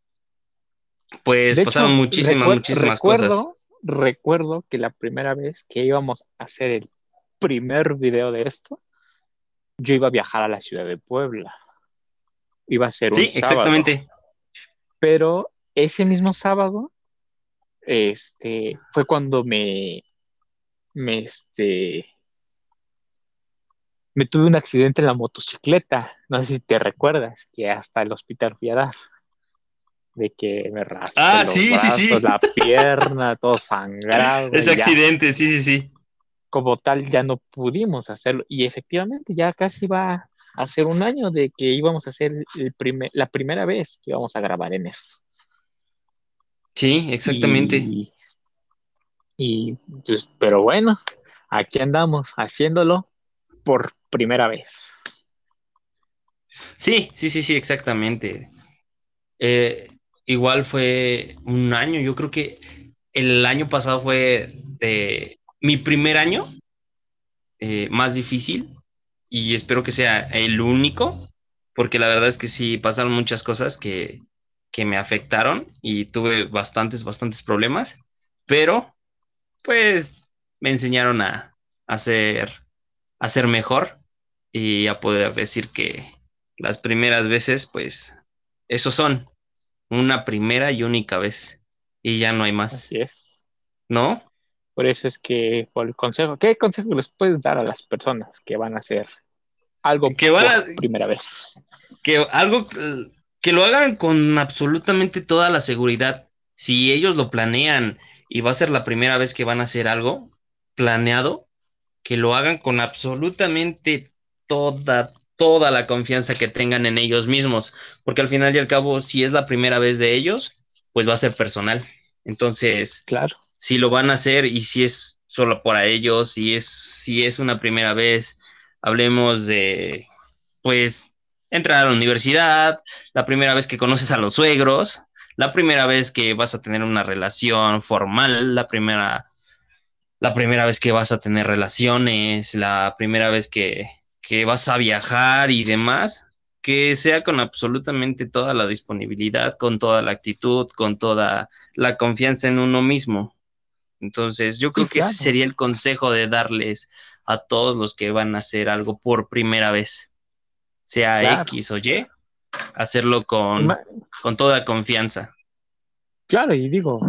pues pasaron muchísimas, muchísimas cosas. Recuerdo que la primera vez que íbamos a hacer el primer video de esto, yo iba a viajar a la ciudad de Puebla iba a ser un sí, exactamente. Pero ese mismo sábado, este, fue cuando me, me, este, me tuve un accidente en la motocicleta. No sé si te recuerdas, que hasta el hospital fui a dar. De que me raspé ah, sí, sí, sí. la pierna, todo sangrado. Ese accidente, sí, sí, sí como tal ya no pudimos hacerlo. Y efectivamente ya casi va a ser un año de que íbamos a hacer el la primera vez que íbamos a grabar en esto. Sí, exactamente. Y, pues, pero bueno, aquí andamos haciéndolo por primera vez. Sí, sí, sí, sí, exactamente. Eh, igual fue un año, yo creo que el año pasado fue de mi primer año eh, más difícil y espero que sea el único, porque la verdad es que sí pasaron muchas cosas que, me afectaron y tuve bastantes, bastantes problemas, pero pues me enseñaron a, a ser mejor y a poder decir que las primeras veces, pues, eso son una primera y única vez y ya no hay más. Así es. ¿No? Por eso es que, por el consejo, ¿qué consejo les puedes dar a las personas que van a hacer algo que van a, primera vez? Que algo que lo hagan con absolutamente toda la seguridad. Si ellos lo planean y va a ser la primera vez que van a hacer algo planeado, que lo hagan con absolutamente toda, toda la confianza que tengan en ellos mismos, porque al final y al cabo, si es la primera vez de ellos, pues va a ser personal. Entonces, claro si lo van a hacer y si es solo para ellos, si es, si es una primera vez, hablemos de, pues, entrar a la universidad, la primera vez que conoces a los suegros, la primera vez que vas a tener una relación formal, la primera, la primera vez que vas a tener relaciones, la primera vez que, que vas a viajar y demás, que sea con absolutamente toda la disponibilidad, con toda la actitud, con toda la confianza en uno mismo. Entonces, yo creo que ese sería el consejo de darles a todos los que van a hacer algo por primera vez, sea X o Y, hacerlo con, con toda confianza. Claro, y digo,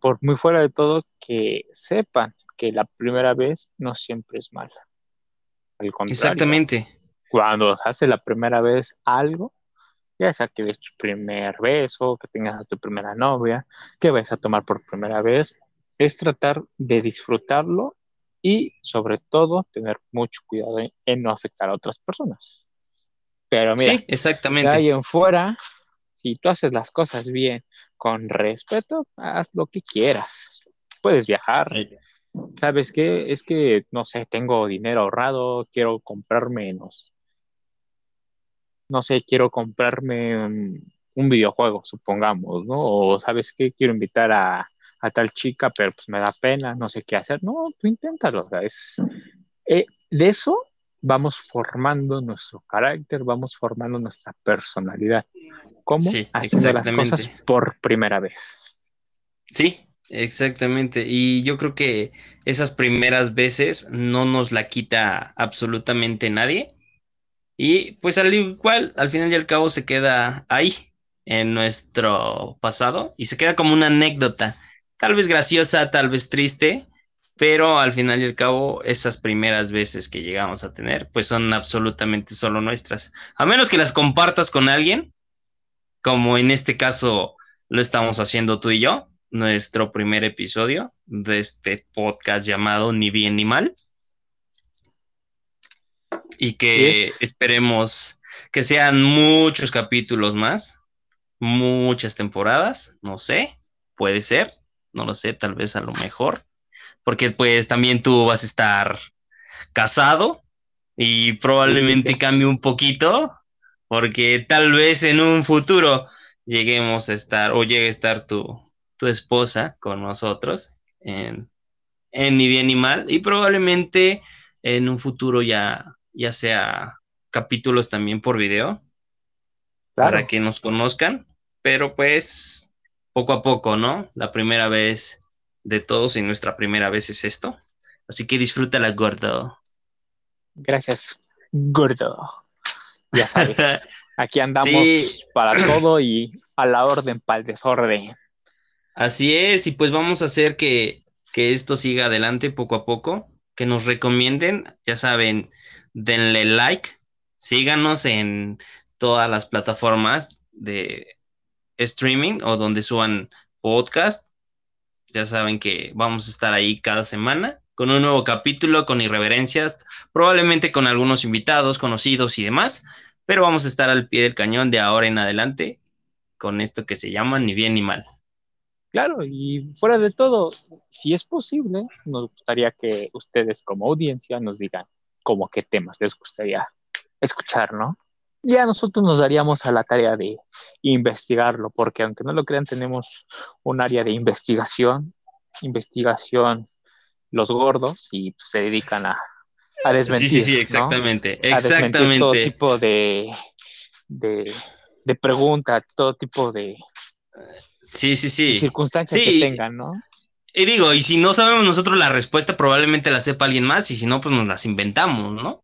por muy fuera de todo, que sepan que la primera vez no siempre es mala. Al contrario, Exactamente. Cuando hace la primera vez algo, ya sea que des tu primer beso, que tengas a tu primera novia, que vayas a tomar por primera vez, es tratar de disfrutarlo y sobre todo tener mucho cuidado en, no afectar a otras personas. Pero mira, sí, exactamente. De ahí en fuera, si tú haces las cosas bien, con respeto, haz lo que quieras. Puedes viajar. ¿Sabes qué? Es que, no sé, tengo dinero ahorrado, quiero comprarme, menos no sé, quiero comprarme un, videojuego, supongamos, ¿no? O sabes qué, quiero invitar a, tal chica, pero pues me da pena, no sé qué hacer. No, tú inténtalo, o sea, es... Eh, de eso vamos formando nuestro carácter, vamos formando nuestra personalidad. ¿Cómo? Haciendo las cosas por primera vez. Sí, exactamente. Y yo creo que esas primeras veces no nos la quita absolutamente nadie. Y pues al igual, al final y al cabo se queda ahí, en nuestro pasado, y se queda como una anécdota, tal vez graciosa, tal vez triste, pero al final y al cabo esas primeras veces que llegamos a tener, pues son absolutamente solo nuestras. A menos que las compartas con alguien, como en este caso lo estamos haciendo tú y yo, nuestro primer episodio de este podcast llamado Ni bien ni mal. Y que esperemos que sean muchos capítulos más, muchas temporadas, no sé, puede ser, no lo sé, tal vez a lo mejor, porque pues también tú vas a estar casado y probablemente cambie un poquito, porque tal vez en un futuro lleguemos a estar o llegue a estar tu, tu esposa con nosotros en, en Ni Bien ni Mal y probablemente en un futuro ya ya sea capítulos también por video, para que nos conozcan, pero pues poco a poco, ¿no? La primera vez de todos y nuestra primera vez es esto. Así que disfrútala, gordo. Gracias, gordo. Ya sabes, aquí andamos para todo y a la orden, para el desorden. Así es, y pues vamos a hacer que, que esto siga adelante poco a poco, que nos recomienden, ya saben, denle like, síganos en todas las plataformas de streaming o donde suban podcast. Ya saben que vamos a estar ahí cada semana con un nuevo capítulo, con irreverencias, probablemente con algunos invitados conocidos y demás, pero vamos a estar al pie del cañón de ahora en adelante con esto que se llama ni bien ni mal. Claro, y fuera de todo, si es posible, nos gustaría que ustedes como audiencia nos digan como qué temas les gustaría escuchar, ¿no? Ya nosotros nos daríamos a la tarea de investigarlo, porque aunque no lo crean, tenemos un área de investigación, investigación los gordos y se dedican a, a desmentir. Sí, sí, sí, exactamente, exactamente. todo tipo de, de, de preguntas, todo tipo de, sí, sí, sí. circunstancias que tengan, ¿no? Y digo, y si no sabemos nosotros la respuesta, probablemente la sepa alguien más, y si no, pues nos las inventamos, ¿no?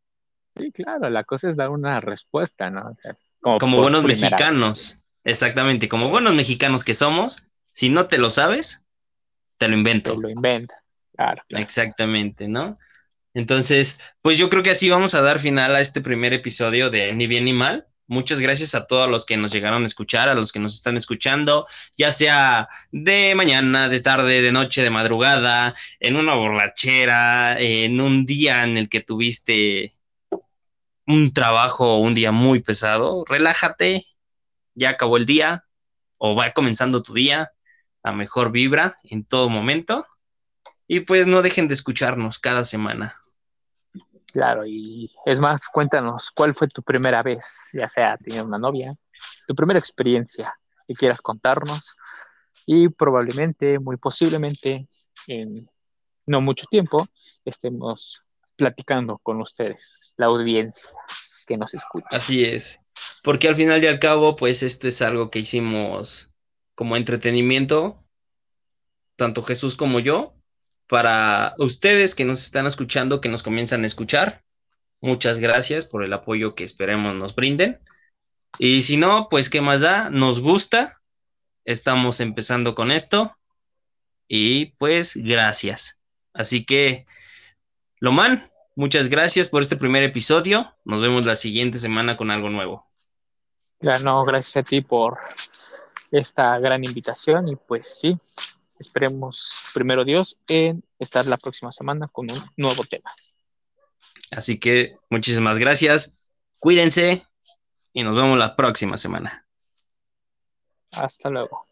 Sí, claro, la cosa es dar una respuesta, ¿no? como, buenos mexicanos, exactamente, como buenos mexicanos que somos, si no te lo sabes, te lo invento. Te lo inventa, claro, claro. Exactamente, ¿no? Entonces, pues yo creo que así vamos a dar final a este primer episodio de Ni bien ni mal. Muchas gracias a todos los que nos llegaron a escuchar, a los que nos están escuchando, ya sea de mañana, de tarde, de noche, de madrugada, en una borrachera, en un día en el que tuviste un trabajo, un día muy pesado. Relájate, ya acabó el día o va comenzando tu día, a mejor vibra en todo momento. Y pues no dejen de escucharnos cada semana. Claro, y es más, cuéntanos, ¿cuál fue tu primera vez? Ya sea tener una novia, tu primera experiencia que quieras contarnos y probablemente, muy posiblemente, en no mucho tiempo, estemos platicando con ustedes, la audiencia que nos escucha. Así es, porque al final y al cabo, pues esto es algo que hicimos como entretenimiento, tanto Jesús como yo, para ustedes que nos están escuchando, que nos comienzan a escuchar. Muchas gracias por el apoyo que esperemos nos brinden. Y si no, pues qué más da, nos gusta. Estamos empezando con esto. Y pues gracias. Así que, Loman, muchas gracias por este primer episodio. Nos vemos la siguiente semana con algo nuevo. Ya no, gracias a ti por esta gran invitación y pues sí, esperemos primero Dios en estar la próxima semana con un nuevo tema. Así que muchísimas gracias, cuídense y nos vemos la próxima semana. Hasta luego.